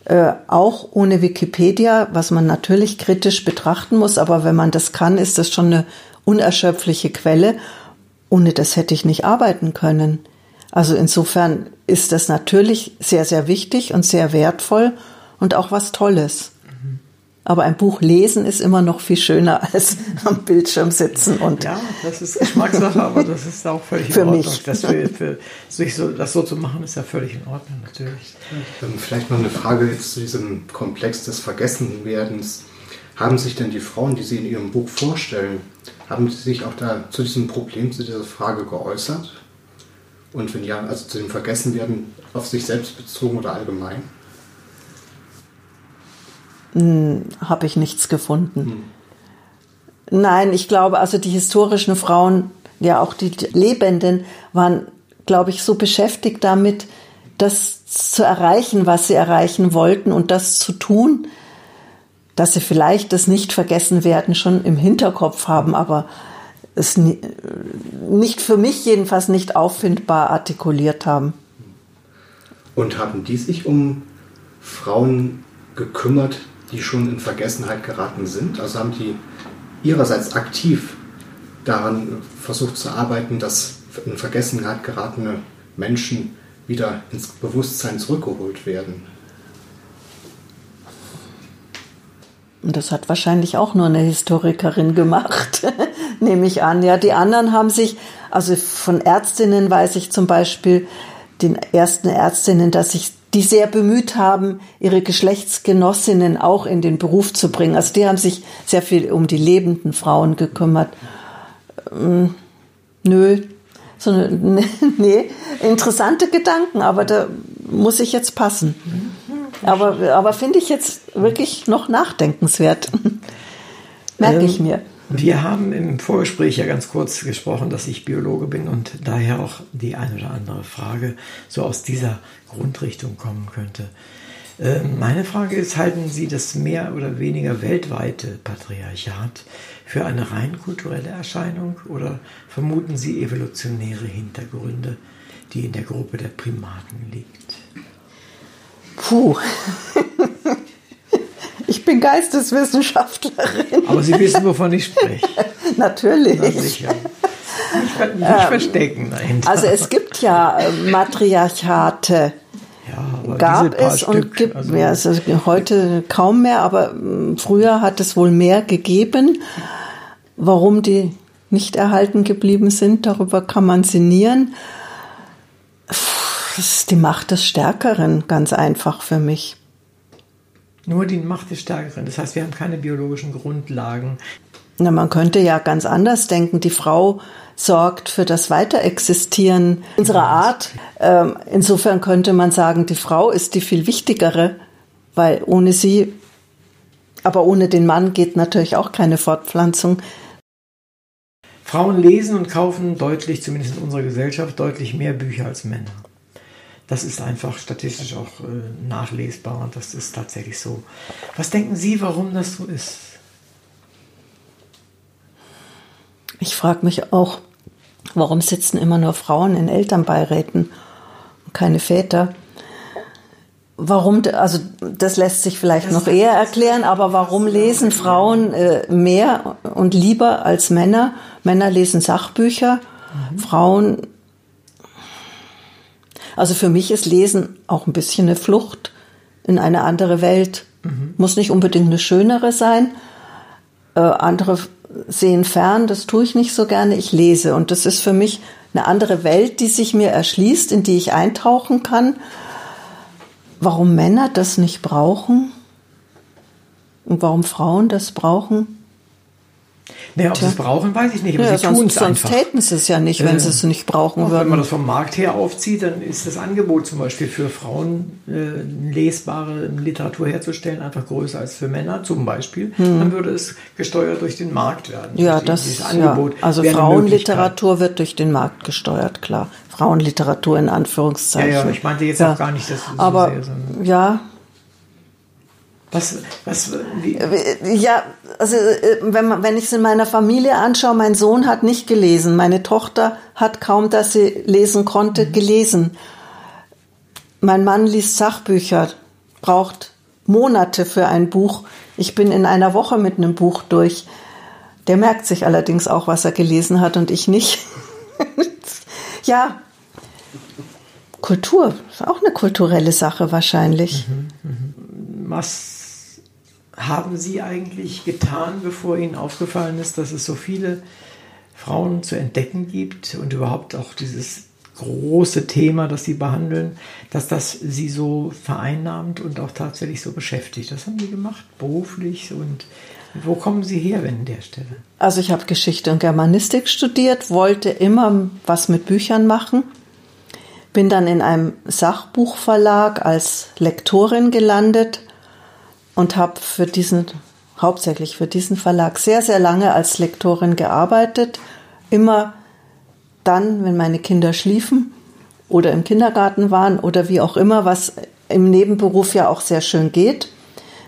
äh, auch ohne Wikipedia, was man natürlich kritisch betrachten muss, aber wenn man das kann, ist das schon eine unerschöpfliche Quelle. Ohne das hätte ich nicht arbeiten können. Also insofern ist das natürlich sehr, sehr wichtig und sehr wertvoll und auch was Tolles. Aber ein Buch lesen ist immer noch viel schöner als am Bildschirm sitzen und. Ja, das ist Geschmackssache, aber das ist auch völlig für in Ordnung. Mich. Das, für, für, sich so, das so zu machen, ist ja völlig in Ordnung, natürlich. Ähm, vielleicht noch eine Frage jetzt zu diesem Komplex des Vergessenwerdens. Haben sich denn die Frauen, die Sie in Ihrem Buch vorstellen, haben sie sich auch da zu diesem Problem, zu dieser Frage geäußert? Und wenn ja, also zu dem Vergessenwerden auf sich selbst bezogen oder allgemein? Hm, habe ich nichts gefunden. Hm. Nein, ich glaube, also die historischen Frauen, ja auch die Lebenden, waren, glaube ich, so beschäftigt damit, das zu erreichen, was sie erreichen wollten und das zu tun, dass sie vielleicht das nicht vergessen werden schon im Hinterkopf haben, aber es nicht für mich jedenfalls nicht auffindbar artikuliert haben. Und haben die sich um Frauen gekümmert, die schon in Vergessenheit geraten sind? Also haben die ihrerseits aktiv daran versucht zu arbeiten, dass in Vergessenheit geratene Menschen wieder ins Bewusstsein zurückgeholt werden? Und das hat wahrscheinlich auch nur eine Historikerin gemacht, nehme ich an. Ja, die anderen haben sich, also von Ärztinnen weiß ich zum Beispiel, den ersten Ärztinnen, dass sich die sehr bemüht haben, ihre Geschlechtsgenossinnen auch in den Beruf zu bringen. Also die haben sich sehr viel um die lebenden Frauen gekümmert. Ähm, nö, so eine, nee, interessante Gedanken, aber da muss ich jetzt passen. Aber, aber finde ich jetzt wirklich noch nachdenkenswert. Merke ich ähm, mir. Wir haben im Vorgespräch ja ganz kurz gesprochen, dass ich Biologe bin und daher auch die eine oder andere Frage so aus dieser Grundrichtung kommen könnte. Ähm, meine Frage ist, halten Sie das mehr oder weniger weltweite Patriarchat für eine rein kulturelle Erscheinung oder vermuten Sie evolutionäre Hintergründe, die in der Gruppe der Primaten liegt? Puh. Ich bin Geisteswissenschaftlerin. Aber Sie wissen, wovon ich spreche. Natürlich. Na sicher. Nicht, nicht ähm, verstecken dahinter. Also es gibt ja äh, Matriarchate. Ja, gab es Stück, und gibt also mehr. Also heute kaum mehr, aber mm, früher hat es wohl mehr gegeben. Warum die nicht erhalten geblieben sind, darüber kann man sinnieren. Das ist die Macht des Stärkeren, ganz einfach für mich. Nur die Macht des Stärkeren. Das heißt, wir haben keine biologischen Grundlagen. Na, man könnte ja ganz anders denken. Die Frau sorgt für das Weiterexistieren unserer Art. Ähm, insofern könnte man sagen, die Frau ist die viel wichtigere, weil ohne sie, aber ohne den Mann geht natürlich auch keine Fortpflanzung. Frauen lesen und kaufen deutlich, zumindest in unserer Gesellschaft, deutlich mehr Bücher als Männer. Das ist einfach statistisch auch äh, nachlesbar und das ist tatsächlich so. Was denken Sie, warum das so ist? Ich frage mich auch, warum sitzen immer nur Frauen in Elternbeiräten und keine Väter? warum, also das lässt sich vielleicht noch eher erklären, aber warum lesen Frauen äh, mehr und lieber als Männer? Männer lesen Sachbücher, mhm. Frauen, also für mich ist Lesen auch ein bisschen eine Flucht in eine andere Welt. Mhm. Muss nicht unbedingt eine schönere sein. Äh, andere sehen fern, das tue ich nicht so gerne. Ich lese und das ist für mich eine andere Welt, die sich mir erschließt, in die ich eintauchen kann warum Männer das nicht brauchen und warum Frauen das brauchen. Naja, ob sie es brauchen, weiß ich nicht, aber ja, sie es Sonst täten sie es ja nicht, wenn äh, sie es nicht brauchen würden. Wenn man das vom Markt her aufzieht, dann ist das Angebot zum Beispiel für Frauen, äh, lesbare Literatur herzustellen, einfach größer als für Männer zum Beispiel. Hm. Dann würde es gesteuert durch den Markt werden. Ja, das Angebot ja. Also Frauenliteratur wird durch den Markt gesteuert, klar. Frauenliteratur in Anführungszeichen. Ja, ja, ich meinte jetzt auch gar nicht, dass so Aber, sehr, ja, was, was, wie? Ja, also äh, wenn, man, wenn ich es in meiner Familie anschaue, mein Sohn hat nicht gelesen, meine Tochter hat kaum, dass sie lesen konnte, mhm. gelesen. Mein Mann liest Sachbücher, braucht Monate für ein Buch. Ich bin in einer Woche mit einem Buch durch. Der merkt sich allerdings auch, was er gelesen hat und ich nicht. ja, Kultur ist auch eine kulturelle Sache wahrscheinlich. Mhm, mh. Was haben Sie eigentlich getan, bevor Ihnen aufgefallen ist, dass es so viele Frauen zu entdecken gibt und überhaupt auch dieses große Thema, das Sie behandeln, dass das Sie so vereinnahmt und auch tatsächlich so beschäftigt? Das haben Sie gemacht, beruflich und wo kommen Sie her, wenn an der Stelle? Also ich habe Geschichte und Germanistik studiert, wollte immer was mit Büchern machen, bin dann in einem Sachbuchverlag als Lektorin gelandet und habe für diesen, hauptsächlich für diesen Verlag sehr, sehr lange als Lektorin gearbeitet. Immer dann, wenn meine Kinder schliefen oder im Kindergarten waren oder wie auch immer, was im Nebenberuf ja auch sehr schön geht.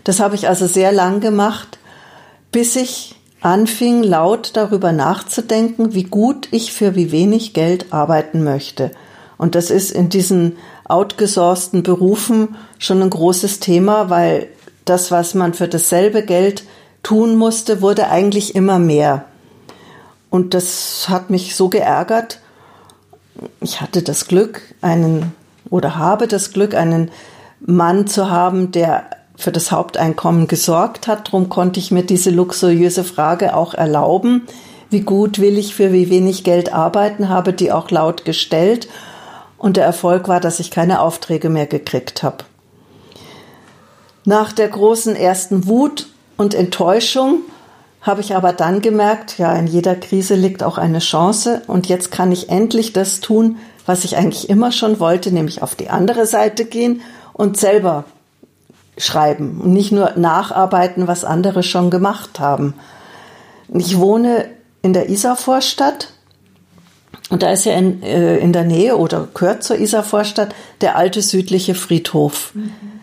Das habe ich also sehr lang gemacht, bis ich anfing, laut darüber nachzudenken, wie gut ich für wie wenig Geld arbeiten möchte. Und das ist in diesen outgesourcten Berufen schon ein großes Thema, weil das, was man für dasselbe Geld tun musste, wurde eigentlich immer mehr. Und das hat mich so geärgert. Ich hatte das Glück, einen oder habe das Glück, einen Mann zu haben, der für das Haupteinkommen gesorgt hat. Darum konnte ich mir diese luxuriöse Frage auch erlauben. Wie gut will ich für wie wenig Geld arbeiten? Habe die auch laut gestellt. Und der Erfolg war, dass ich keine Aufträge mehr gekriegt habe. Nach der großen ersten Wut und Enttäuschung habe ich aber dann gemerkt, ja, in jeder Krise liegt auch eine Chance und jetzt kann ich endlich das tun, was ich eigentlich immer schon wollte, nämlich auf die andere Seite gehen und selber schreiben und nicht nur nacharbeiten, was andere schon gemacht haben. Ich wohne in der Isarvorstadt und da ist ja in, äh, in der Nähe oder gehört zur Isarvorstadt der alte südliche Friedhof. Mhm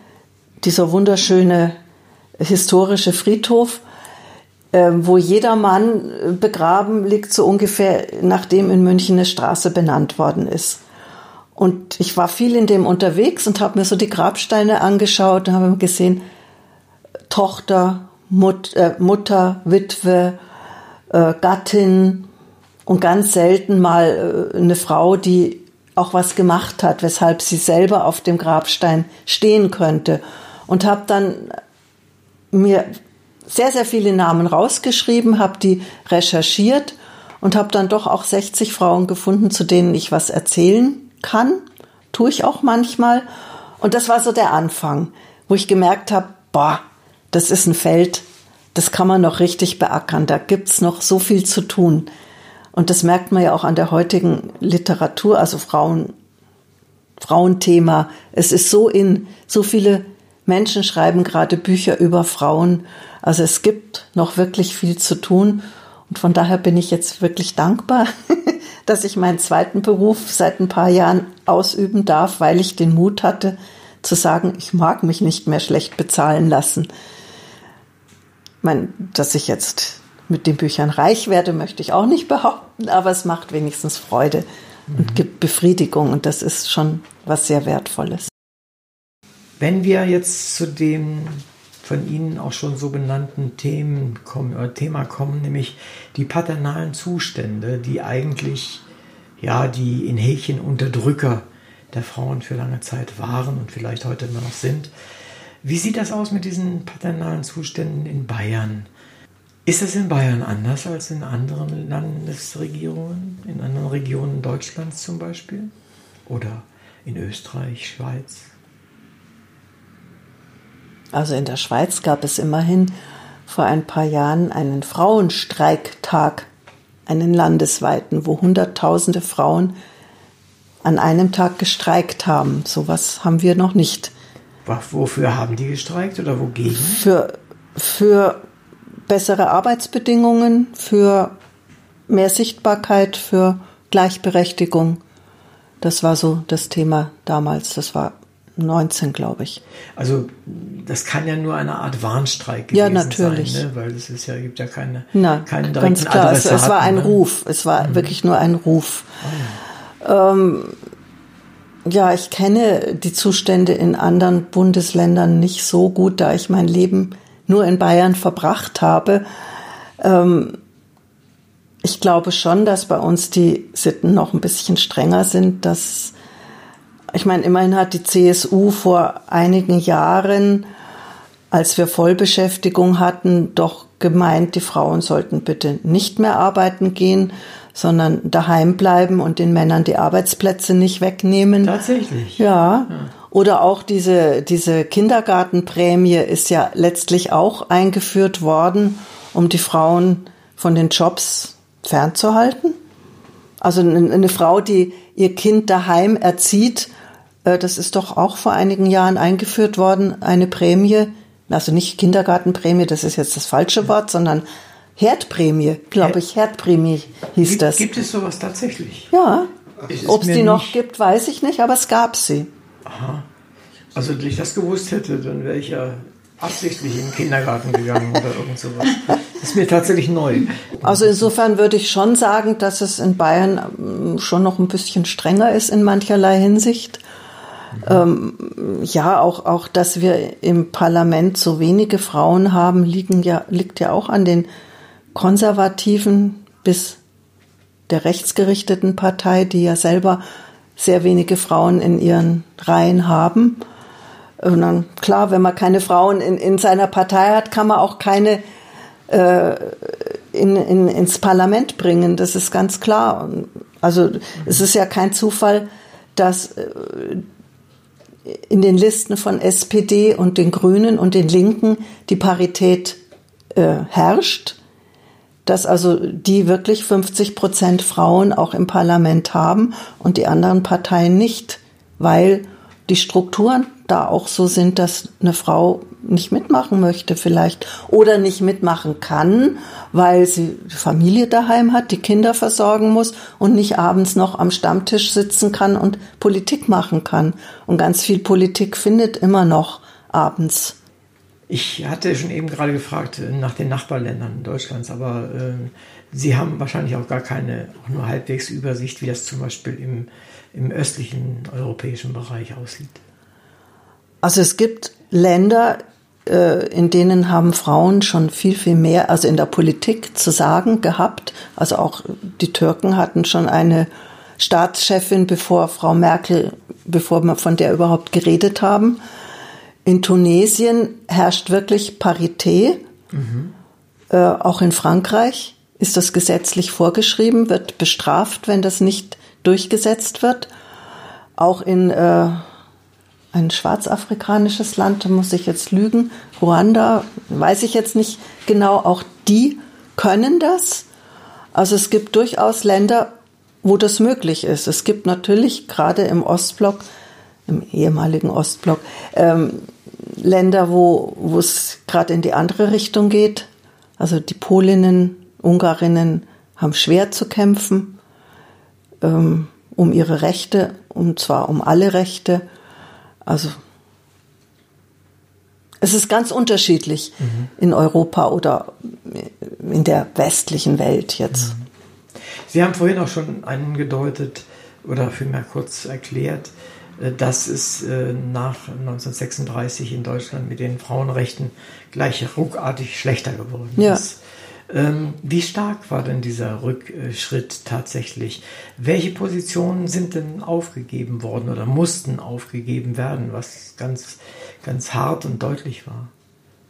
dieser wunderschöne historische Friedhof, äh, wo jeder Mann äh, begraben liegt, so ungefähr nachdem in München eine Straße benannt worden ist. Und ich war viel in dem unterwegs und habe mir so die Grabsteine angeschaut und habe gesehen, Tochter, Mut, äh, Mutter, Witwe, äh, Gattin und ganz selten mal äh, eine Frau, die auch was gemacht hat, weshalb sie selber auf dem Grabstein stehen könnte und habe dann mir sehr, sehr viele Namen rausgeschrieben, habe die recherchiert und habe dann doch auch 60 Frauen gefunden, zu denen ich was erzählen kann. Tue ich auch manchmal. Und das war so der Anfang, wo ich gemerkt habe, boah, das ist ein Feld, das kann man noch richtig beackern. Da gibt's noch so viel zu tun. Und das merkt man ja auch an der heutigen Literatur, also Frauen, Frauenthema. Es ist so in, so viele Menschen schreiben gerade Bücher über Frauen. Also es gibt noch wirklich viel zu tun. Und von daher bin ich jetzt wirklich dankbar, dass ich meinen zweiten Beruf seit ein paar Jahren ausüben darf, weil ich den Mut hatte zu sagen, ich mag mich nicht mehr schlecht bezahlen lassen. Ich meine, dass ich jetzt mit den Büchern reich werde, möchte ich auch nicht behaupten, aber es macht wenigstens Freude und mhm. gibt Befriedigung und das ist schon was sehr Wertvolles. Wenn wir jetzt zu dem von Ihnen auch schon so benannten Themen kommen, äh, Thema kommen, nämlich die paternalen Zustände, die eigentlich ja die in Häkchen Unterdrücker der Frauen für lange Zeit waren und vielleicht heute immer noch sind. Wie sieht das aus mit diesen paternalen Zuständen in Bayern? Ist das in Bayern anders als in anderen Landesregierungen, in anderen Regionen Deutschlands zum Beispiel? Oder in Österreich, Schweiz? Also in der Schweiz gab es immerhin vor ein paar Jahren einen Frauenstreiktag, einen landesweiten, wo Hunderttausende Frauen an einem Tag gestreikt haben. Sowas haben wir noch nicht. Wofür haben die gestreikt oder wogegen? Für, für bessere Arbeitsbedingungen, für mehr Sichtbarkeit, für Gleichberechtigung. Das war so das Thema damals. Das war 19, glaube ich. Also das kann ja nur eine Art Warnstreik gewesen ja, natürlich. sein, ne? weil es ist ja, gibt ja keine, Na, keinen direkten ganz klar. Es, es, war ein ne? Ruf, es war mhm. wirklich nur ein Ruf. Oh ja. Ähm, ja, ich kenne die Zustände in anderen Bundesländern nicht so gut, da ich mein Leben nur in Bayern verbracht habe. Ähm, ich glaube schon, dass bei uns die Sitten noch ein bisschen strenger sind, dass ich meine, immerhin hat die CSU vor einigen Jahren, als wir Vollbeschäftigung hatten, doch gemeint, die Frauen sollten bitte nicht mehr arbeiten gehen, sondern daheim bleiben und den Männern die Arbeitsplätze nicht wegnehmen. Tatsächlich. Ja. ja. Oder auch diese, diese Kindergartenprämie ist ja letztlich auch eingeführt worden, um die Frauen von den Jobs fernzuhalten. Also eine Frau, die ihr Kind daheim erzieht, das ist doch auch vor einigen Jahren eingeführt worden, eine Prämie, also nicht Kindergartenprämie, das ist jetzt das falsche Wort, sondern Herdprämie, glaube ich, Herdprämie hieß gibt, das. Gibt es sowas tatsächlich? Ja. Ob es die noch gibt, weiß ich nicht, aber es gab sie. Aha. Also, wenn ich das gewusst hätte, dann wäre ich ja absichtlich in den Kindergarten gegangen oder irgend sowas. Das ist mir tatsächlich neu. Also insofern würde ich schon sagen, dass es in Bayern ähm, schon noch ein bisschen strenger ist in mancherlei Hinsicht. Ähm, ja, auch, auch, dass wir im Parlament so wenige Frauen haben, liegen ja, liegt ja auch an den konservativen bis der rechtsgerichteten Partei, die ja selber sehr wenige Frauen in ihren Reihen haben. Und dann, klar, wenn man keine Frauen in, in seiner Partei hat, kann man auch keine äh, in, in, ins Parlament bringen. Das ist ganz klar. Also es ist ja kein Zufall, dass äh, in den Listen von SPD und den Grünen und den Linken die Parität äh, herrscht, dass also die wirklich 50 Prozent Frauen auch im Parlament haben und die anderen Parteien nicht, weil die Strukturen da auch so sind, dass eine Frau nicht mitmachen möchte vielleicht oder nicht mitmachen kann, weil sie Familie daheim hat, die Kinder versorgen muss und nicht abends noch am Stammtisch sitzen kann und Politik machen kann. Und ganz viel Politik findet immer noch abends. Ich hatte schon eben gerade gefragt nach den Nachbarländern Deutschlands, aber äh, Sie haben wahrscheinlich auch gar keine, auch nur halbwegs Übersicht, wie das zum Beispiel im, im östlichen europäischen Bereich aussieht. Also es gibt Länder, äh, in denen haben Frauen schon viel, viel mehr, also in der Politik zu sagen gehabt. Also auch die Türken hatten schon eine Staatschefin, bevor Frau Merkel, bevor wir von der überhaupt geredet haben. In Tunesien herrscht wirklich Parität. Mhm. Äh, auch in Frankreich ist das gesetzlich vorgeschrieben, wird bestraft, wenn das nicht durchgesetzt wird. Auch in äh, ein schwarzafrikanisches Land, da muss ich jetzt lügen, Ruanda, weiß ich jetzt nicht genau, auch die können das. Also es gibt durchaus Länder, wo das möglich ist. Es gibt natürlich gerade im Ostblock, im ehemaligen Ostblock, ähm, Länder, wo, es gerade in die andere Richtung geht. Also die Polinnen, Ungarinnen haben schwer zu kämpfen ähm, um ihre Rechte, und zwar um alle Rechte. Also es ist ganz unterschiedlich mhm. in Europa oder in der westlichen Welt jetzt. Sie haben vorhin auch schon angedeutet oder vielmehr kurz erklärt, äh, dass es äh, nach 1936 in Deutschland mit den Frauenrechten gleich ruckartig schlechter geworden ja. ist. Ähm, wie stark war denn dieser Rückschritt tatsächlich? Welche Positionen sind denn aufgegeben worden oder mussten aufgegeben werden, was ganz, ganz hart und deutlich war?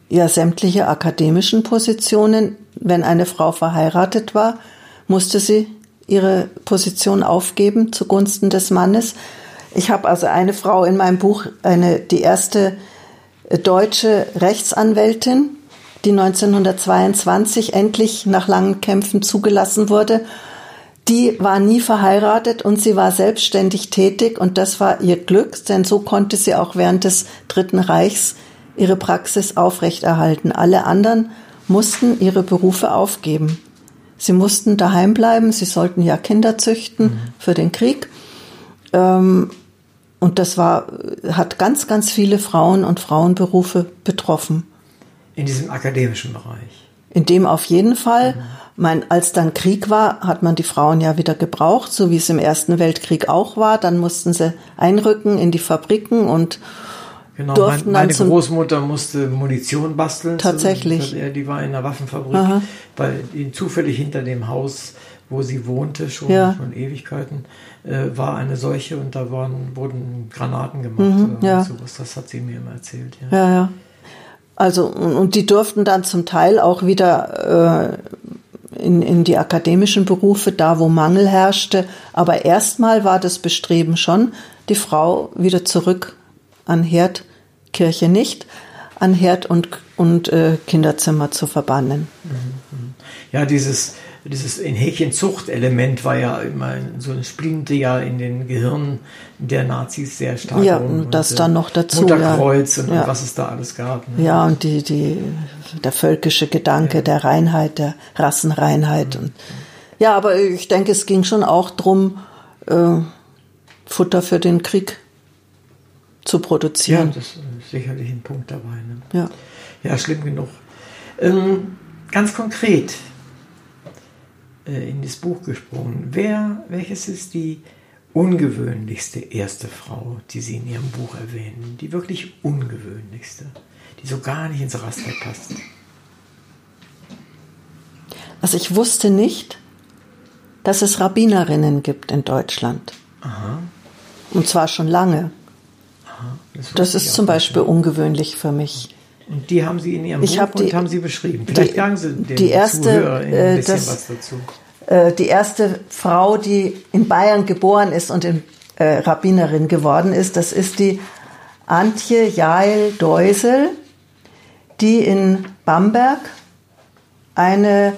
Ja, sämtliche akademischen Positionen. Wenn eine Frau verheiratet war, musste sie ihre Position aufgeben zugunsten des Mannes. Ich habe also eine Frau in meinem Buch, eine, die erste deutsche Rechtsanwältin, die 1922 endlich nach langen Kämpfen zugelassen wurde. Die war nie verheiratet und sie war selbstständig tätig und das war ihr Glück, denn so konnte sie auch während des Dritten Reichs ihre Praxis aufrechterhalten. Alle anderen mussten ihre Berufe aufgeben. Sie mussten daheim bleiben, sie sollten ja Kinder züchten mhm. für den Krieg. Ähm, und das war, hat ganz, ganz viele Frauen und Frauenberufe betroffen. In diesem akademischen Bereich. In dem auf jeden Fall. Mhm. Mein, als dann Krieg war, hat man die Frauen ja wieder gebraucht, so wie es im Ersten Weltkrieg auch war. Dann mussten sie einrücken in die Fabriken und Genau, durften mein, meine Großmutter musste Munition basteln. Tatsächlich. Zu, die war in einer Waffenfabrik, Aha. weil zufällig hinter dem Haus, wo sie wohnte, schon, ja. schon Ewigkeiten, äh, war eine Solche und da waren, wurden Granaten gemacht. Mhm, ja. sowas. Das hat sie mir immer erzählt. Ja, ja. ja. Also, und, die durften dann zum Teil auch wieder äh, in, in die akademischen Berufe, da wo Mangel herrschte. Aber erstmal war das Bestreben schon, die Frau wieder zurück an Herd Kirche nicht, an Herd und, und äh, Kinderzimmer zu verbannen. Ja, dieses, dieses in Häkchen Zuchtelement war ja immer so ein spielte ja in den Gehirnen der Nazis sehr stark. Ja, und, und das und, dann noch dazu. Mutterkreuz ja. und, ja. und, was es da alles gab. Ne? Ja, und die, die, der völkische Gedanke ja. der Reinheit, der Rassenreinheit. Mhm. Und, ja, aber ich denke, es ging schon auch drum, äh, Futter für den Krieg zu produzieren. Ja, das ist sicherlich ein Punkt dabei. Ne? Ja. ja, schlimm genug. Ähm, ganz konkret äh, in das Buch gesprungen. Wer, welches ist die ungewöhnlichste erste Frau, die Sie in Ihrem Buch erwähnen? Die wirklich ungewöhnlichste, die so gar nicht ins Raster passt? Also ich wusste nicht, dass es Rabbinerinnen gibt in Deutschland. Aha. Und zwar schon lange. Das, das ist zum Beispiel nicht. ungewöhnlich für mich. Und die haben Sie in Ihrem ich Buch hab die, und haben Sie beschrieben. Vielleicht die, sagen Sie den die erste, Zuhörer ein äh, bisschen das, was dazu. Äh, die erste Frau, die in Bayern geboren ist und in, äh, Rabbinerin geworden ist, das ist die Antje Jael Deusel, die in Bamberg eine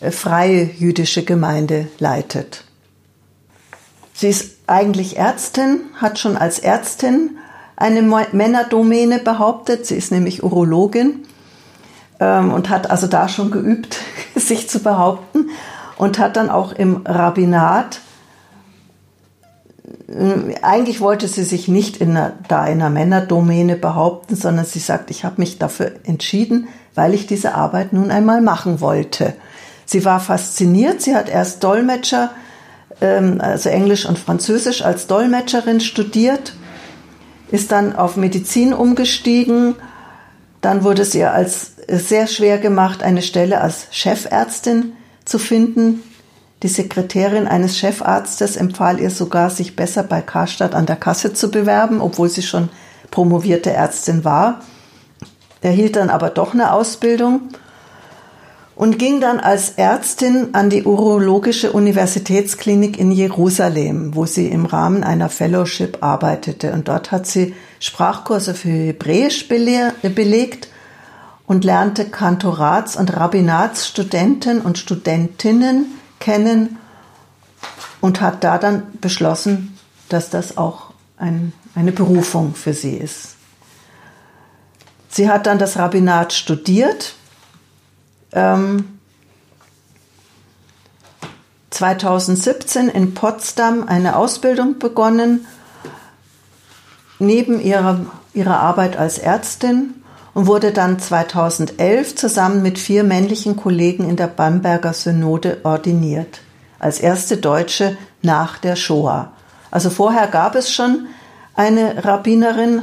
äh, freie jüdische Gemeinde leitet. Sie ist eigentlich Ärztin, hat schon als Ärztin eine Männerdomäne behauptet. Sie ist nämlich Urologin ähm, und hat also da schon geübt, sich zu behaupten und hat dann auch im Rabbinat äh, eigentlich wollte sie sich nicht in einer, da in einer Männerdomäne behaupten, sondern sie sagt, ich habe mich dafür entschieden, weil ich diese Arbeit nun einmal machen wollte. Sie war fasziniert, sie hat erst Dolmetscher, ähm, also Englisch und Französisch als Dolmetscherin studiert ist dann auf Medizin umgestiegen. Dann wurde es ihr als sehr schwer gemacht, eine Stelle als Chefärztin zu finden. Die Sekretärin eines Chefarztes empfahl ihr sogar, sich besser bei Karstadt an der Kasse zu bewerben, obwohl sie schon promovierte Ärztin war. Erhielt dann aber doch eine Ausbildung und ging dann als Ärztin an die Urologische Universitätsklinik in Jerusalem, wo sie im Rahmen einer Fellowship arbeitete. Und dort hat sie Sprachkurse für Hebräisch belegt und lernte Kantorats- und Rabbinatsstudenten und Studentinnen kennen und hat da dann beschlossen, dass das auch ein, eine Berufung für sie ist. Sie hat dann das Rabbinat studiert ähm, 2017 in Potsdam eine Ausbildung begonnen, neben ihrer, ihrer Arbeit als Ärztin und wurde dann 2011 zusammen mit vier männlichen Kollegen in der Bamberger Synode ordiniert, als erste Deutsche nach der Shoah. Also vorher gab es schon eine Rabbinerin,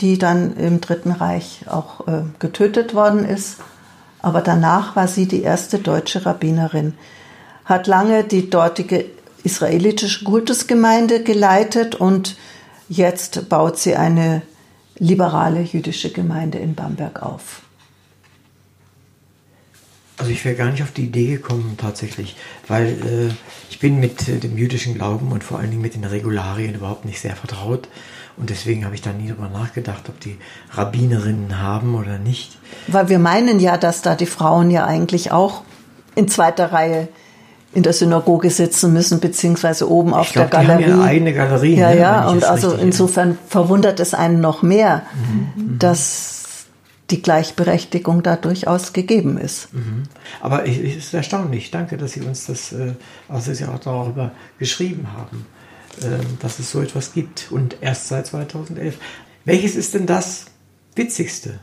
die dann im Dritten Reich auch äh, getötet worden ist. Aber danach war sie die erste deutsche Rabbinerin. Hat lange die dortige israelitische Kultusgemeinde geleitet und jetzt baut sie eine liberale jüdische Gemeinde in Bamberg auf. Also ich wäre gar nicht auf die Idee gekommen tatsächlich, weil äh, ich bin mit äh, dem jüdischen Glauben und vor allen Dingen mit den Regularien überhaupt nicht sehr vertraut. Und deswegen habe ich da nie darüber nachgedacht, ob die Rabbinerinnen haben oder nicht. Weil wir meinen ja, dass da die Frauen ja eigentlich auch in zweiter Reihe in der Synagoge sitzen müssen, beziehungsweise oben auf glaub, der Galerie. Die haben ja eigene Galerie. Ja, ne, ja, und also insofern verwundert es einen noch mehr, mhm, mhm. dass die Gleichberechtigung da durchaus gegeben ist. Mhm. Aber es ist erstaunlich. Danke, dass Sie uns das, äh, also Sie auch darüber geschrieben haben, dass es so etwas gibt und erst seit 2011. Welches ist denn das Witzigste?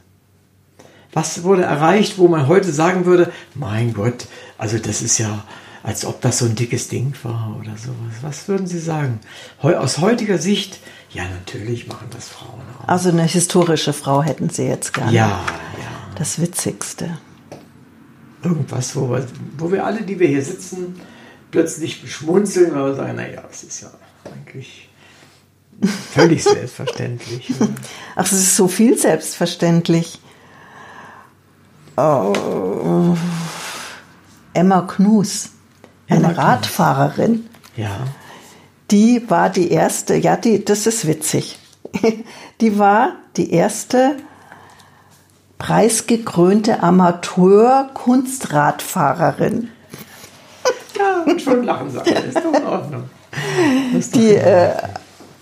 Was wurde erreicht, wo man heute sagen würde, mein Gott, also das ist ja, als ob das so ein dickes Ding war oder sowas. Was würden Sie sagen? Aus heutiger Sicht, ja, natürlich machen das Frauen auch. Also eine historische Frau hätten Sie jetzt gerne. Ja, ja. Das Witzigste. Irgendwas, wo wir, wo wir alle, die wir hier sitzen, plötzlich schmunzeln oder sagen, naja, es ist ja eigentlich völlig selbstverständlich. Ach, es ist so viel selbstverständlich. Oh. Emma Knus, eine Emma Radfahrerin. Ja die war die erste, ja, die, das ist witzig. Die war die erste preisgekrönte Amateur-Kunstradfahrerin. Ja, und schon lachen sie ist doch in Ordnung. Die äh,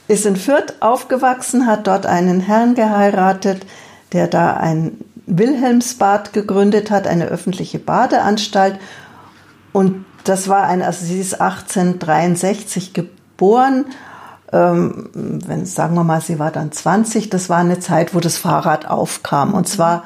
ist in Fürth aufgewachsen, hat dort einen Herrn geheiratet, der da ein Wilhelmsbad gegründet hat, eine öffentliche Badeanstalt. Und das war ein, also sie ist 1863 geboren. Ähm, wenn, sagen wir mal, sie war dann 20, das war eine Zeit, wo das Fahrrad aufkam. Und zwar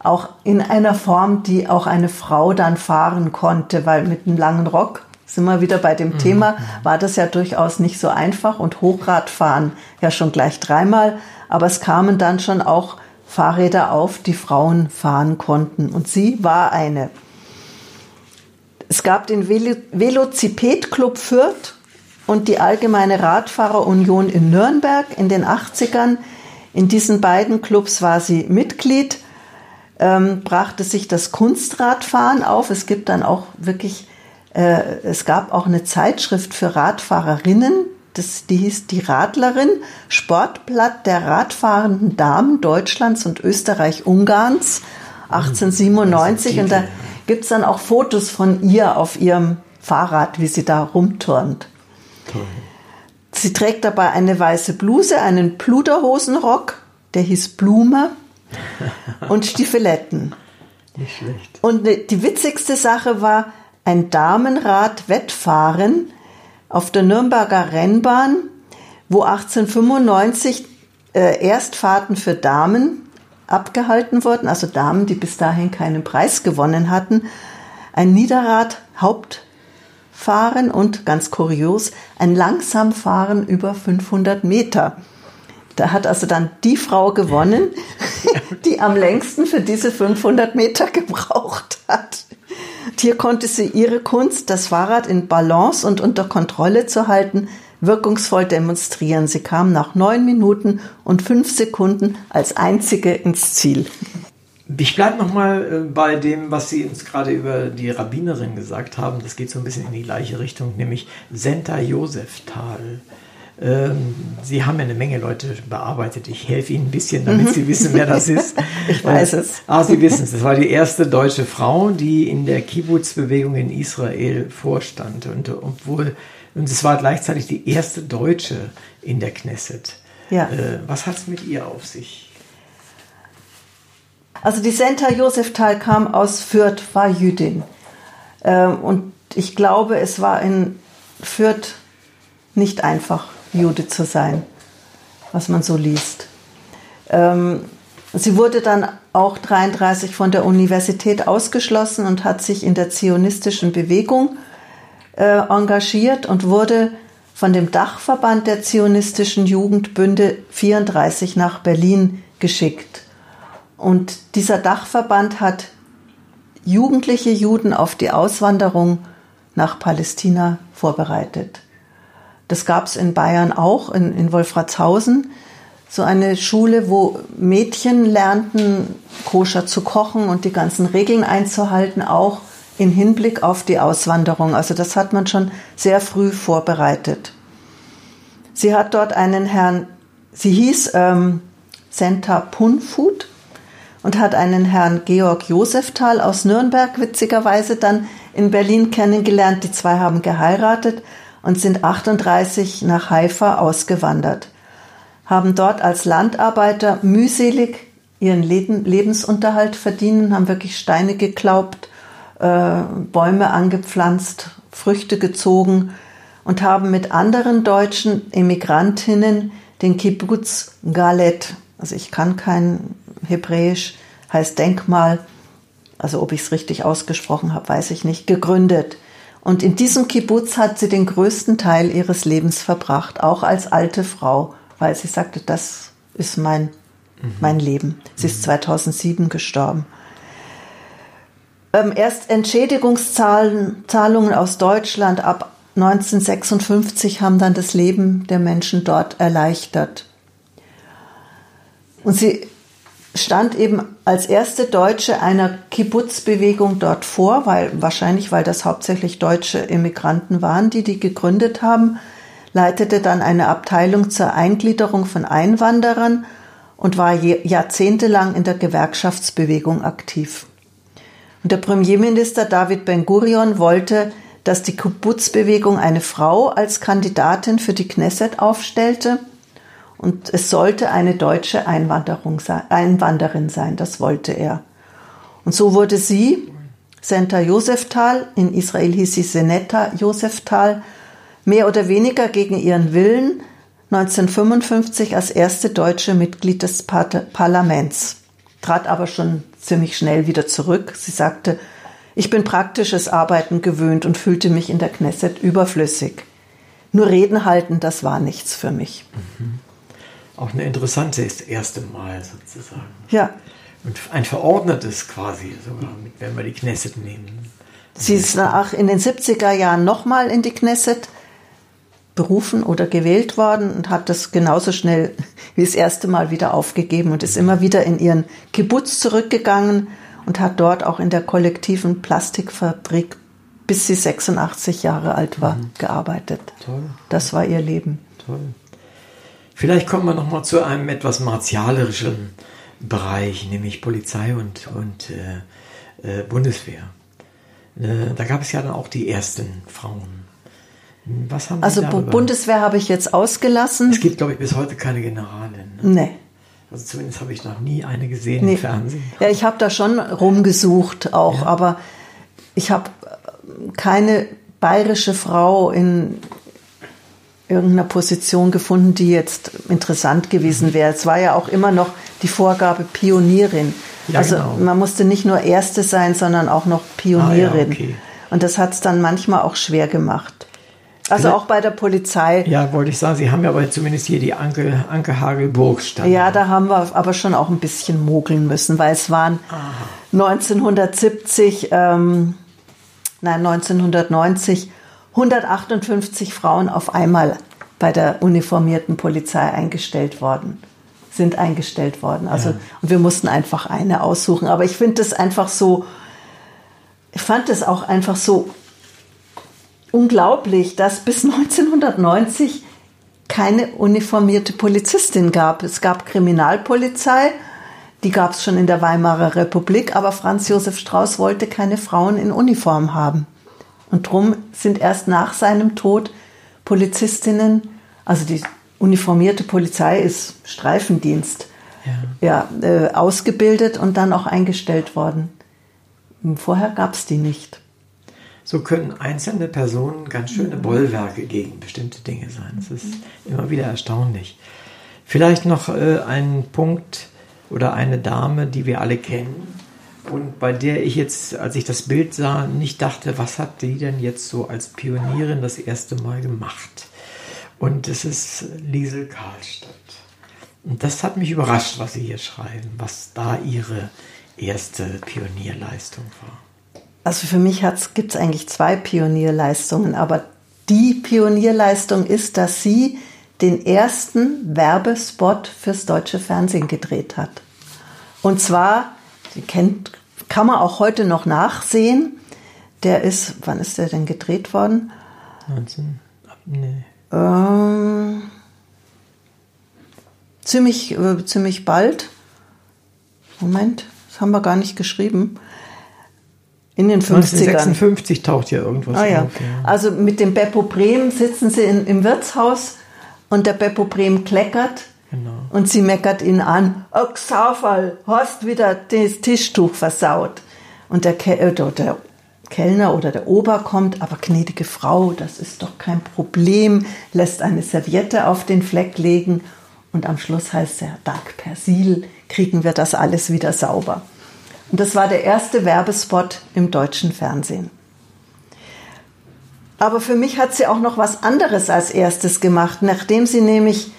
auch in einer Form, die auch eine Frau dann fahren konnte, weil mit einem langen Rock, sind wir wieder bei dem mhm. Thema, war das ja durchaus nicht so einfach und Hochradfahren ja schon gleich dreimal. Aber es kamen dann schon auch Fahrräder auf, die Frauen fahren konnten. Und sie war eine. Es gab den Velociped Club Fürth, und die Allgemeine Radfahrerunion in Nürnberg in den 80ern. In diesen beiden Clubs war sie Mitglied, ähm, brachte sich das Kunstradfahren auf. Es gibt dann auch wirklich, es gab auch eine Zeitschrift für Radfahrerinnen, das, die hieß Die Radlerin, Sportblatt der radfahrenden Damen Deutschlands und Österreich-Ungarns 1897. Und da gibt's dann auch Fotos von ihr auf ihrem Fahrrad, wie sie da rumturnt. Sie trägt dabei eine weiße Bluse, einen Pluderhosenrock, der hieß Blume, und Stiefeletten. Nicht schlecht. Und die witzigste Sache war ein Damenrad-Wettfahren auf der Nürnberger Rennbahn, wo 1895 äh, Erstfahrten für Damen abgehalten wurden, also Damen, die bis dahin keinen Preis gewonnen hatten. Ein Niederrad-Haupt fahren und ganz kurios ein Langsamfahren über 500 Meter. Da hat also dann die Frau gewonnen, die am längsten für diese 500 Meter gebraucht hat. Hier konnte sie ihre Kunst, das Fahrrad in Balance und unter Kontrolle zu halten, wirkungsvoll demonstrieren. Sie kam nach neun Minuten und fünf Sekunden als einzige ins Ziel. Ich bleibe nochmal äh, bei dem, was Sie uns gerade über die Rabbinerin gesagt haben. Das geht so ein bisschen in die gleiche Richtung, nämlich Senta Joseftal. Ähm, Sie haben ja eine Menge Leute bearbeitet. Ich helfe Ihnen ein bisschen, damit mhm. Sie wissen, wer das ist. ich weiß es. Ah, Sie wissen es. Das war die erste deutsche Frau, die in der Kibbutz-Bewegung in Israel vorstand. Und obwohl, und es war gleichzeitig die erste Deutsche in der Knesset. Ja. Äh, was hat es mit ihr auf sich? Also die Senta Joseftal kam aus Fürth, war Jüdin. Ähm, und ich glaube, es war in Fürth nicht einfach, Jude zu sein, was man so liest. Ähm, sie wurde dann auch 33 von der Universität ausgeschlossen und hat sich in der zionistischen Bewegung äh, engagiert und wurde von dem Dachverband der zionistischen Jugendbünde 34 nach Berlin geschickt. Und dieser Dachverband hat jugendliche Juden auf die Auswanderung nach Palästina vorbereitet. Das gab es in Bayern auch, in, in Wolfratshausen. So eine Schule, wo Mädchen lernten, koscher zu kochen und die ganzen Regeln einzuhalten, auch in Hinblick auf die Auswanderung. Also das hat man schon sehr früh vorbereitet. Sie hat dort einen Herrn, sie hieß ähm, Senta Punfut und hat einen Herrn Georg Josefthal aus Nürnberg witzigerweise dann in Berlin kennengelernt. Die zwei haben geheiratet und sind 38 nach Haifa ausgewandert, haben dort als Landarbeiter mühselig ihren Lebensunterhalt verdienen, haben wirklich Steine geklaubt, äh, Bäume angepflanzt, Früchte gezogen und haben mit anderen deutschen Emigrantinnen den Kibbutz Galet, also ich kann kein Hebräisch, heißt Denkmal, also ob ich es richtig ausgesprochen habe, weiß ich nicht, gegründet. Und in diesem Kibbutz hat sie den größten Teil ihres Lebens verbracht, auch als alte Frau, weil sie sagte, das ist mein, mhm. mein Leben. Sie ist 2007 gestorben. Ähm, erst Entschädigungszahlungen aus Deutschland ab 1956 haben dann das Leben der Menschen dort erleichtert. Und sie stand eben als erste Deutsche einer Kibbutz-Bewegung dort vor, weil wahrscheinlich, weil das hauptsächlich deutsche Immigranten waren, die die gegründet haben, leitete dann eine Abteilung zur Eingliederung von Einwanderern und war jahrzehntelang in der Gewerkschaftsbewegung aktiv. Und der Premierminister David Ben-Gurion wollte, dass die Kibbutz-Bewegung eine Frau als Kandidatin für die Knesset aufstellte – und es sollte eine deutsche Einwanderung sein, Einwanderin sein, das wollte er. Und so wurde sie, Senta Joseftal, in Israel hieß sie Senetta Joseftal, mehr oder weniger gegen ihren Willen 1955 als erste deutsche Mitglied des Parlaments, trat aber schon ziemlich schnell wieder zurück. Sie sagte, ich bin praktisches Arbeiten gewöhnt und fühlte mich in der Knesset überflüssig. Nur Reden halten, das war nichts für mich. Mhm auch eine interessante ist, das erste Mal sozusagen. Ja. Und ein verordnetes quasi sogar, wenn wir die Knesset nehmen. Sie ist auch in den 70er Jahren nochmal in die Knesset berufen oder gewählt worden und hat das genauso schnell wie das erste Mal wieder aufgegeben und ist immer wieder in ihren Kibbutz zurückgegangen und hat dort auch in der kollektiven Plastikfabrik, bis sie 86 Jahre alt war, mhm. gearbeitet. Toll. Das war ihr Leben. Toll. Vielleicht kommen wir nochmal zu einem etwas martialischen Bereich, nämlich Polizei und, und äh, äh, Bundeswehr. Äh, da gab es ja dann auch die ersten Frauen. Was haben also darüber? Bundeswehr habe ich jetzt ausgelassen. Es gibt, glaube ich, bis heute keine Generalin. Ne? Nee. Also zumindest habe ich noch nie eine gesehen nee. im Fernsehen. Ja, ich habe da schon rumgesucht auch, ja. aber ich habe keine bayerische Frau in irgendeiner Position gefunden, die jetzt interessant gewesen wäre. Es war ja auch immer noch die Vorgabe Pionierin. Ja, also genau. man musste nicht nur Erste sein, sondern auch noch Pionierin. Ah, ja, okay. Und das hat es dann manchmal auch schwer gemacht. Also auch bei der Polizei. Ja, wollte ich sagen, Sie haben ja aber zumindest hier die Anke, Anke Hagelburg stand. Ja, da haben wir aber schon auch ein bisschen mogeln müssen, weil es waren Aha. 1970, ähm, nein, 1990 158 Frauen auf einmal bei der uniformierten Polizei eingestellt worden, sind eingestellt worden. Also, ja. und wir mussten einfach eine aussuchen. Aber ich finde es einfach so, ich fand es auch einfach so unglaublich, dass bis 1990 keine uniformierte Polizistin gab. Es gab Kriminalpolizei, die gab es schon in der Weimarer Republik, aber Franz Josef Strauß wollte keine Frauen in Uniform haben. Und drum sind erst nach seinem Tod Polizistinnen, also die uniformierte Polizei ist Streifendienst, ja, ja äh, ausgebildet und dann auch eingestellt worden. Vorher gab es die nicht. So können einzelne Personen ganz schöne Bollwerke gegen bestimmte Dinge sein. Das ist immer wieder erstaunlich. Vielleicht noch äh, ein Punkt oder eine Dame, die wir alle kennen, und bei der ich jetzt, als ich das Bild sah, nicht dachte, was hat die denn jetzt so als Pionierin das erste Mal gemacht? Und es ist Liesel Karlstadt. Und das hat mich überrascht, was Sie hier schreiben, was da Ihre erste Pionierleistung war. Also für mich gibt es eigentlich zwei Pionierleistungen, aber die Pionierleistung ist, dass sie den ersten Werbespot fürs deutsche Fernsehen gedreht hat. Und zwar, kennt, kann man auch heute noch nachsehen. Der ist, wann ist der denn gedreht worden? 19, nee. Ähm, ziemlich, äh, ziemlich bald. Moment, das haben wir gar nicht geschrieben. In den 50ern. 1956 taucht ja irgendwas ah, ja. auf. Ja. Also mit dem Beppo Brehm sitzen sie in, im Wirtshaus und der Beppo Brehm kleckert genau. und sie meckert ihn an. Oh, Xaufall, hast wieder das Tischtuch versaut. Und der, Ke äh, der Kellner oder der Ober kommt, aber gnädige Frau, das ist doch kein Problem, lässt eine Serviette auf den Fleck legen und am Schluss heißt er, dank Persil kriegen wir das alles wieder sauber. Und das war der erste Werbespot im deutschen Fernsehen. Aber für mich hat sie auch noch was anderes als erstes gemacht, nachdem sie nämlich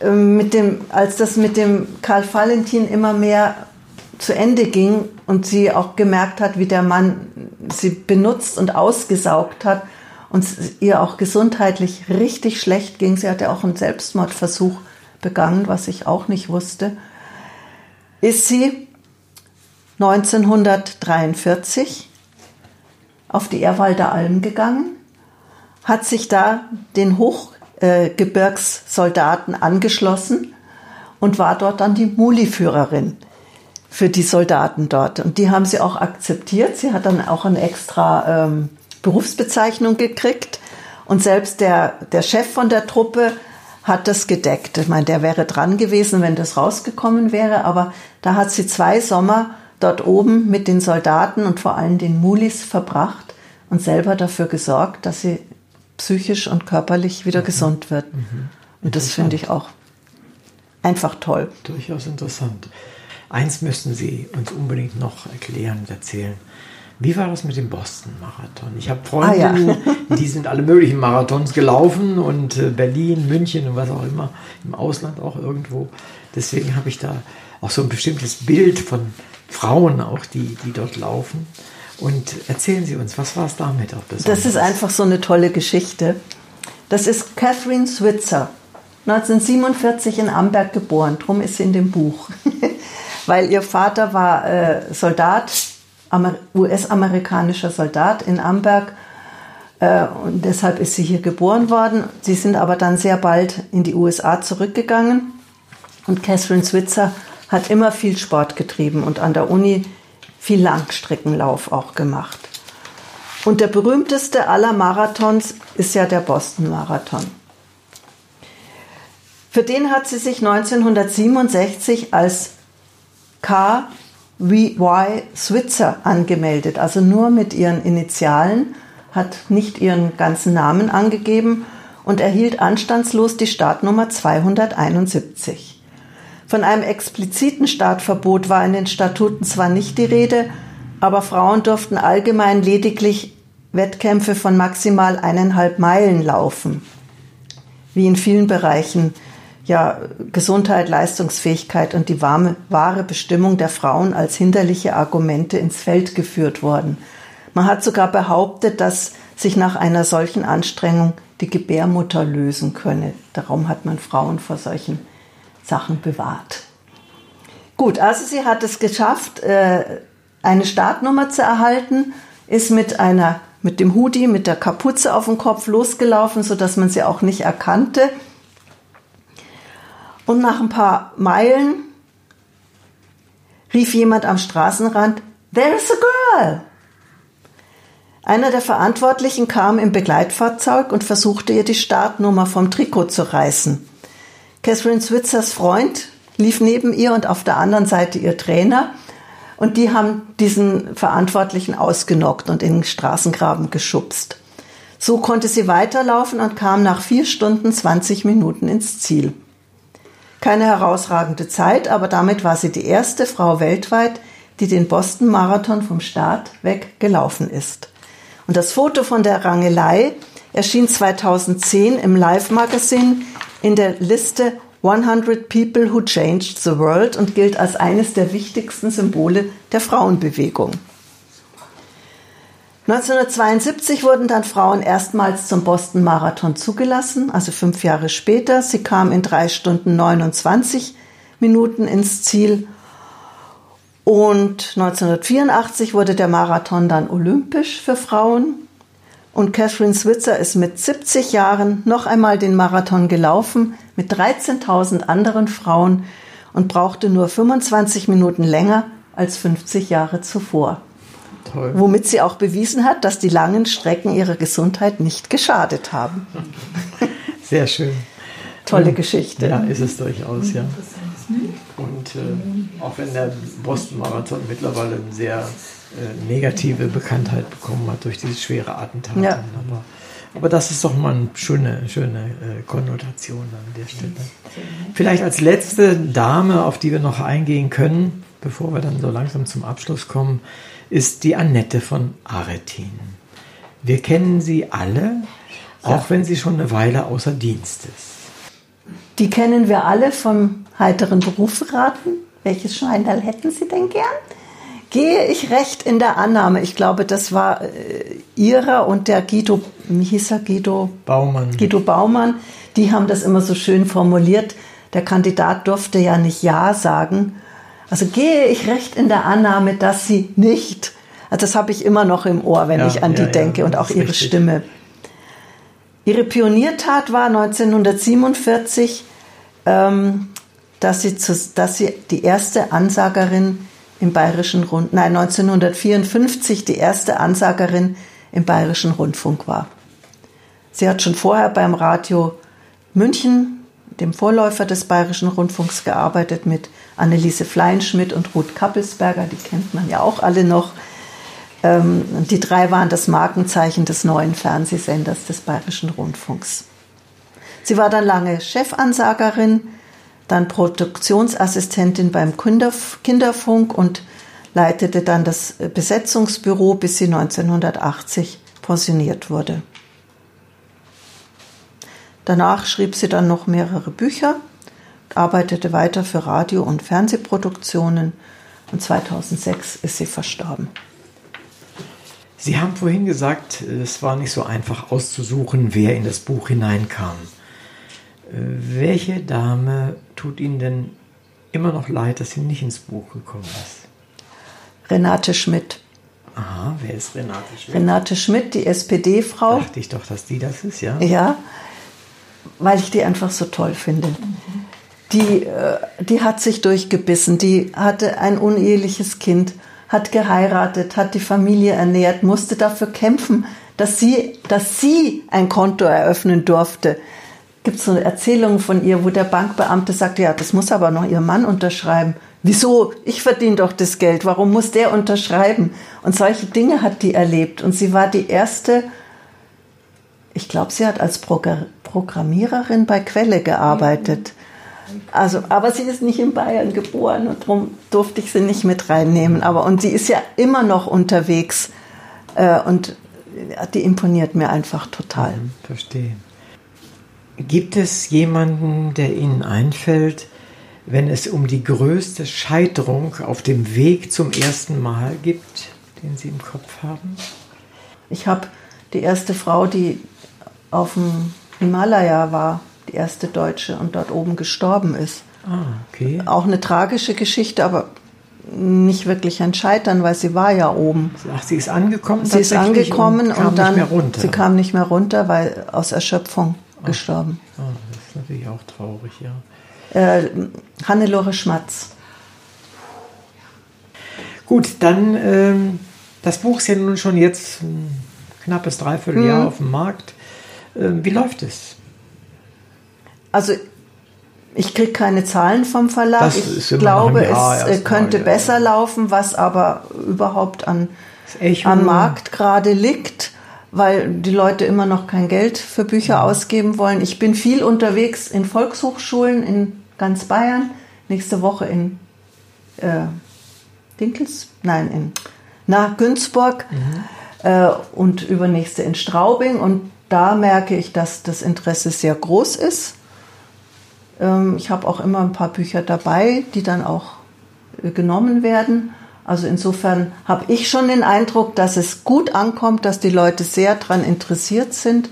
mit dem, als das mit dem Karl Valentin immer mehr zu Ende ging und sie auch gemerkt hat, wie der Mann sie benutzt und ausgesaugt hat und ihr auch gesundheitlich richtig schlecht ging. Sie hatte auch einen Selbstmordversuch begangen, was ich auch nicht wusste. Ist sie 1943 auf die Erwalder Alm gegangen, hat sich da den Hochgebirgssoldaten angeschlossen und war dort dann die Muli-Führerin für die Soldaten dort. Und die haben sie auch akzeptiert. Sie hat dann auch eine extra ähm, Berufsbezeichnung gekriegt. Und selbst der, der Chef von der Truppe hat das gedeckt. Ich meine, der wäre dran gewesen, wenn das rausgekommen wäre. Aber da hat sie zwei Sommer dort oben mit den Soldaten und vor allem den Mulis verbracht und selber dafür gesorgt, dass sie psychisch und körperlich wieder mhm. gesund wird. Mhm. Und das finde ich auch einfach toll. Durchaus interessant. Eins müssen Sie uns unbedingt noch erklären und erzählen. Wie war das mit dem Boston-Marathon? Ich habe Freunde, ah, ja. die sind alle möglichen Marathons gelaufen und äh, Berlin, München und was auch immer, im Ausland auch irgendwo. Deswegen habe ich da auch so ein bestimmtes Bild von Frauen auch, die, die dort laufen. Und erzählen Sie uns, was war es damit auch besonders? Das ist einfach so eine tolle Geschichte. Das ist Catherine Switzer, 1947 in Amberg geboren, drum ist sie in dem Buch. Weil ihr Vater war äh, Soldat, US-amerikanischer Soldat in Amberg äh, und deshalb ist sie hier geboren worden. Sie sind aber dann sehr bald in die USA zurückgegangen und Catherine Switzer hat immer viel Sport getrieben und an der Uni viel Langstreckenlauf auch gemacht. Und der berühmteste aller Marathons ist ja der Boston Marathon. Für den hat sie sich 1967 als KVY Switzer angemeldet, also nur mit ihren Initialen, hat nicht ihren ganzen Namen angegeben und erhielt anstandslos die Startnummer 271. Von einem expliziten Startverbot war in den Statuten zwar nicht die Rede, aber Frauen durften allgemein lediglich Wettkämpfe von maximal eineinhalb Meilen laufen. Wie in vielen Bereichen ja Gesundheit, Leistungsfähigkeit und die warme, wahre Bestimmung der Frauen als hinderliche Argumente ins Feld geführt worden. Man hat sogar behauptet, dass sich nach einer solchen Anstrengung die Gebärmutter lösen könne. Darum hat man Frauen vor solchen Sachen bewahrt. Gut, also sie hat es geschafft, äh, eine Startnummer zu erhalten, ist mit einer mit dem Hoodie, mit der Kapuze auf dem Kopf losgelaufen, so dass man sie auch nicht erkannte. Und nach ein paar Meilen rief jemand am Straßenrand, There's a girl! Einer der Verantwortlichen kam im Begleitfahrzeug und versuchte ihr die Startnummer vom Trikot zu reißen. Catherine Switzers Freund lief neben ihr und auf der anderen Seite ihr Trainer. Und die haben diesen Verantwortlichen ausgenockt und in den Straßengraben geschubst. So konnte sie weiterlaufen und kam nach vier Stunden 20 Minuten ins Ziel. Keine herausragende Zeit, aber damit war sie die erste Frau weltweit, die den Boston Marathon vom Start weg gelaufen ist. Und das Foto von der Rangelei erschien 2010 im Live Magazine in der Liste 100 People Who Changed the World und gilt als eines der wichtigsten Symbole der Frauenbewegung. 1972 wurden dann Frauen erstmals zum Boston Marathon zugelassen, also fünf Jahre später. Sie kamen in drei Stunden 29 Minuten ins Ziel. Und 1984 wurde der Marathon dann olympisch für Frauen. Und Catherine Switzer ist mit 70 Jahren noch einmal den Marathon gelaufen mit 13.000 anderen Frauen und brauchte nur 25 Minuten länger als 50 Jahre zuvor. Toll. Womit sie auch bewiesen hat, dass die langen Strecken ihrer Gesundheit nicht geschadet haben. Sehr schön. Tolle Geschichte. Ja, ist es durchaus, ja. Und äh, auch wenn der Boston-Marathon mittlerweile eine sehr äh, negative Bekanntheit bekommen hat durch dieses schwere Attentat. Ja. Aber, aber, das ist doch mal eine schöne, schöne äh, Konnotation an der Stelle. Vielleicht als letzte Dame, auf die wir noch eingehen können, bevor wir dann so langsam zum Abschluss kommen, ist die Annette von Aretin. Wir kennen sie alle, auch wenn sie schon eine Weile außer Dienst ist. Die kennen wir alle vom heiteren Berufsraten. Welches Schweinteil hätten Sie denn gern? Gehe ich recht in der Annahme? Ich glaube, das war äh, Ihrer und der Guido, wie hieß er, Guido Baumann. Guido Baumann. Die haben das immer so schön formuliert. Der Kandidat durfte ja nicht Ja sagen, also gehe ich recht in der Annahme, dass sie nicht, also das habe ich immer noch im Ohr, wenn ja, ich an die ja, denke ja, und auch ihre richtig. Stimme. Ihre Pioniertat war 1947, ähm, dass, sie zu, dass sie die erste Ansagerin im Bayerischen Rundfunk, nein, 1954 die erste Ansagerin im Bayerischen Rundfunk war. Sie hat schon vorher beim Radio München, dem Vorläufer des Bayerischen Rundfunks, gearbeitet mit Anneliese Fleinschmidt und Ruth Kappelsberger, die kennt man ja auch alle noch. Ähm, die drei waren das Markenzeichen des neuen Fernsehsenders des Bayerischen Rundfunks. Sie war dann lange Chefansagerin, dann Produktionsassistentin beim Kinderfunk und leitete dann das Besetzungsbüro, bis sie 1980 pensioniert wurde. Danach schrieb sie dann noch mehrere Bücher arbeitete weiter für Radio- und Fernsehproduktionen und 2006 ist sie verstorben. Sie haben vorhin gesagt, es war nicht so einfach auszusuchen, wer in das Buch hineinkam. Welche Dame tut Ihnen denn immer noch leid, dass sie nicht ins Buch gekommen ist? Renate Schmidt. Aha, wer ist Renate Schmidt? Renate Schmidt, die SPD-Frau. Dachte ich doch, dass die das ist, ja? Ja, weil ich die einfach so toll finde. Die, äh, die hat sich durchgebissen, die hatte ein uneheliches Kind, hat geheiratet, hat die Familie ernährt, musste dafür kämpfen, dass sie, dass sie ein Konto eröffnen durfte. Gibt so eine Erzählung von ihr, wo der Bankbeamte sagte, ja, das muss aber noch ihr Mann unterschreiben. Wieso? Ich verdiene doch das Geld. Warum muss der unterschreiben? Und solche Dinge hat die erlebt. Und sie war die erste, ich glaube, sie hat als Programmiererin bei Quelle gearbeitet. Also, aber sie ist nicht in Bayern geboren und darum durfte ich sie nicht mit reinnehmen. Aber und sie ist ja immer noch unterwegs äh, und die imponiert mir einfach total. Verstehe. Gibt es jemanden, der Ihnen einfällt, wenn es um die größte Scheiterung auf dem Weg zum ersten Mal gibt, den Sie im Kopf haben? Ich habe die erste Frau, die auf dem Himalaya war, die erste Deutsche und dort oben gestorben ist. Ah, okay. Auch eine tragische Geschichte, aber nicht wirklich ein Scheitern, weil sie war ja oben. Ach, sie ist angekommen. Sie ist angekommen und, und dann sie kam nicht mehr runter, weil aus Erschöpfung ah. gestorben. Ah, das ist natürlich auch traurig, ja. Äh, Hannelore Schmatz. Gut, dann ähm, das Buch ist ja nun schon jetzt ein knappes Dreivierteljahr hm. auf dem Markt. Ähm, wie läuft es? Also ich kriege keine Zahlen vom Verlag. Das ich glaube, es äh, könnte mal, ja. besser laufen, was aber überhaupt an, am Markt gerade liegt, weil die Leute immer noch kein Geld für Bücher ja. ausgeben wollen. Ich bin viel unterwegs in Volkshochschulen in ganz Bayern. Nächste Woche in äh, Dinkels, nein, in nach Günzburg. Mhm. äh, und übernächste in Straubing. Und da merke ich, dass das Interesse sehr groß ist. Ähm, ich habe auch immer ein paar Bücher dabei, die dann auch äh, genommen werden. Also insofern habe ich schon den Eindruck, dass es gut ankommt, dass die Leute sehr daran interessiert sind,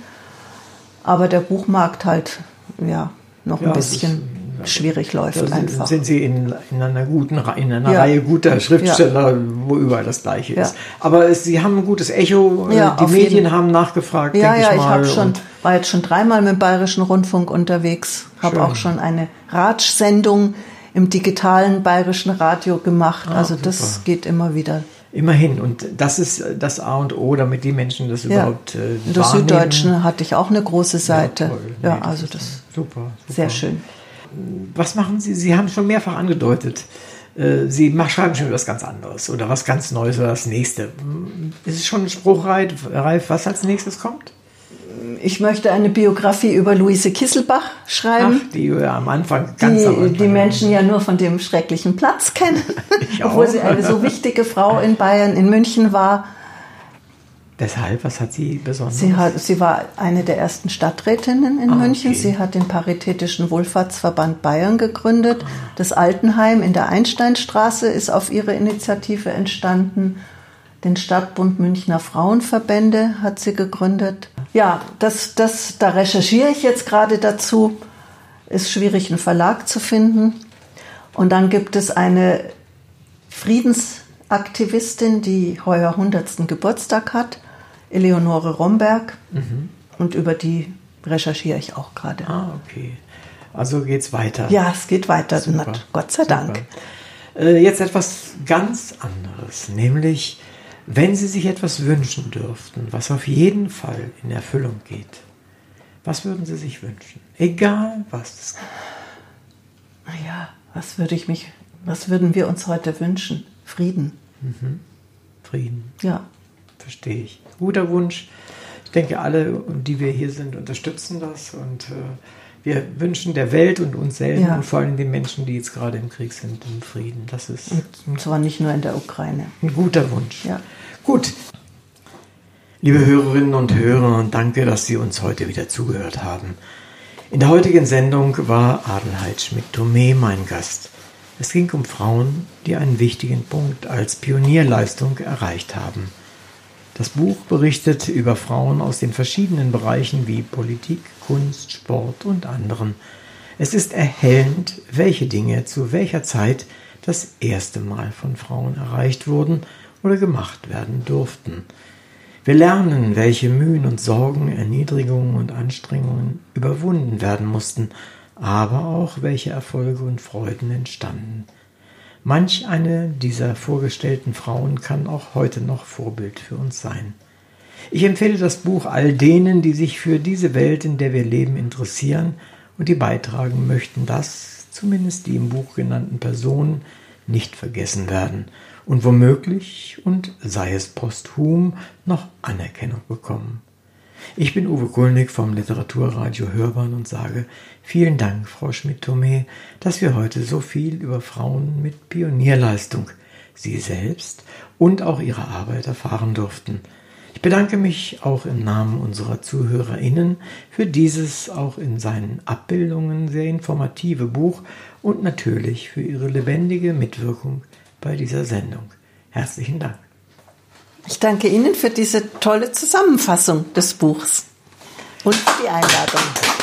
aber der Buchmarkt halt ja noch ein ja, bisschen schwierig läuft da einfach. Sind Sie in, in einer guten in einer ja. Reihe guter Schriftsteller, ja. wo überall das Gleiche ist. Aber Sie haben ein gutes Echo. die Medien jeden. haben nachgefragt. Ja, ja, ich, ich habe schon war jetzt schon dreimal mit dem Bayerischen Rundfunk unterwegs, habe auch schon eine Ratschsendung im digitalen bayerischen Radio gemacht. Ah, also super. das geht immer wieder. Immerhin. Und das ist das A und O, damit die Menschen das ja. überhaupt äh, In der Süddeutschen hatte ich auch eine große Seite. Ja, ja also das super, super. Sehr schön. Was machen Sie? Sie haben schon mehrfach angedeutet. Äh, Sie schreiben schon was ganz anderes oder was ganz Neues oder das nächste. Ist es schon spruchreif, was als nächstes kommt? Ich möchte eine Biografie über Luise Kisselbach schreiben. Ach, die ja am Anfang ganz die, am Anfang die Menschen ja nur von dem schrecklichen Platz kennen, obwohl sie eine so wichtige Frau in Bayern, in München war. Deshalb, was hat sie besonders? Sie, hat, sie war eine der ersten Stadträtinnen in ah, München. Okay. Sie hat den Paritätischen Wohlfahrtsverband Bayern gegründet. Ah. Das Altenheim in der Einsteinstraße ist auf ihre Initiative entstanden. Den Stadtbund Münchner Frauenverbände hat sie gegründet. Ja, das, das, da recherchiere ich jetzt gerade dazu. Ist schwierig, einen Verlag zu finden. Und dann gibt es eine Friedensaktivistin, die heuer 100. Geburtstag hat, Eleonore Romberg. Mhm. Und über die recherchiere ich auch gerade. Ah, okay. Also geht's weiter. Ja, es geht weiter. Super. Gott sei Dank. Äh, jetzt etwas ganz anderes, nämlich wenn Sie sich etwas wünschen dürften, was auf jeden Fall in Erfüllung geht, was würden Sie sich wünschen? Egal was. Naja, was würde ich mich, was würden wir uns heute wünschen? Frieden. Mhm. Frieden. Ja. Verstehe ich. Guter Wunsch. Ich denke, alle, die wir hier sind, unterstützen das und äh, wir wünschen der Welt und uns selbst ja. und vor allem den Menschen, die jetzt gerade im Krieg sind, den Frieden. Das ist und zwar nicht nur in der Ukraine. Ein guter Wunsch. Ja. Gut. Liebe Hörerinnen und Hörer, danke, dass Sie uns heute wieder zugehört haben. In der heutigen Sendung war Adelheid Schmidt-Thomé mein Gast. Es ging um Frauen, die einen wichtigen Punkt als Pionierleistung erreicht haben. Das Buch berichtet über Frauen aus den verschiedenen Bereichen wie Politik, Kunst, Sport und anderen. Es ist erhellend, welche Dinge zu welcher Zeit das erste Mal von Frauen erreicht wurden oder gemacht werden durften. Wir lernen, welche Mühen und Sorgen, Erniedrigungen und Anstrengungen überwunden werden mussten, aber auch welche Erfolge und Freuden entstanden. Manch eine dieser vorgestellten Frauen kann auch heute noch Vorbild für uns sein. Ich empfehle das Buch all denen, die sich für diese Welt, in der wir leben, interessieren und die beitragen möchten, dass zumindest die im Buch genannten Personen nicht vergessen werden und womöglich und sei es posthum noch Anerkennung bekommen. Ich bin Uwe Kulnig vom Literaturradio Hörbahn und sage vielen Dank, Frau Schmidt-Thomé, dass wir heute so viel über Frauen mit Pionierleistung, sie selbst und auch ihre Arbeit erfahren durften. Ich bedanke mich auch im Namen unserer ZuhörerInnen für dieses auch in seinen Abbildungen sehr informative Buch und natürlich für ihre lebendige Mitwirkung bei dieser Sendung. Herzlichen Dank. Ich danke Ihnen für diese tolle Zusammenfassung des Buchs und für die Einladung.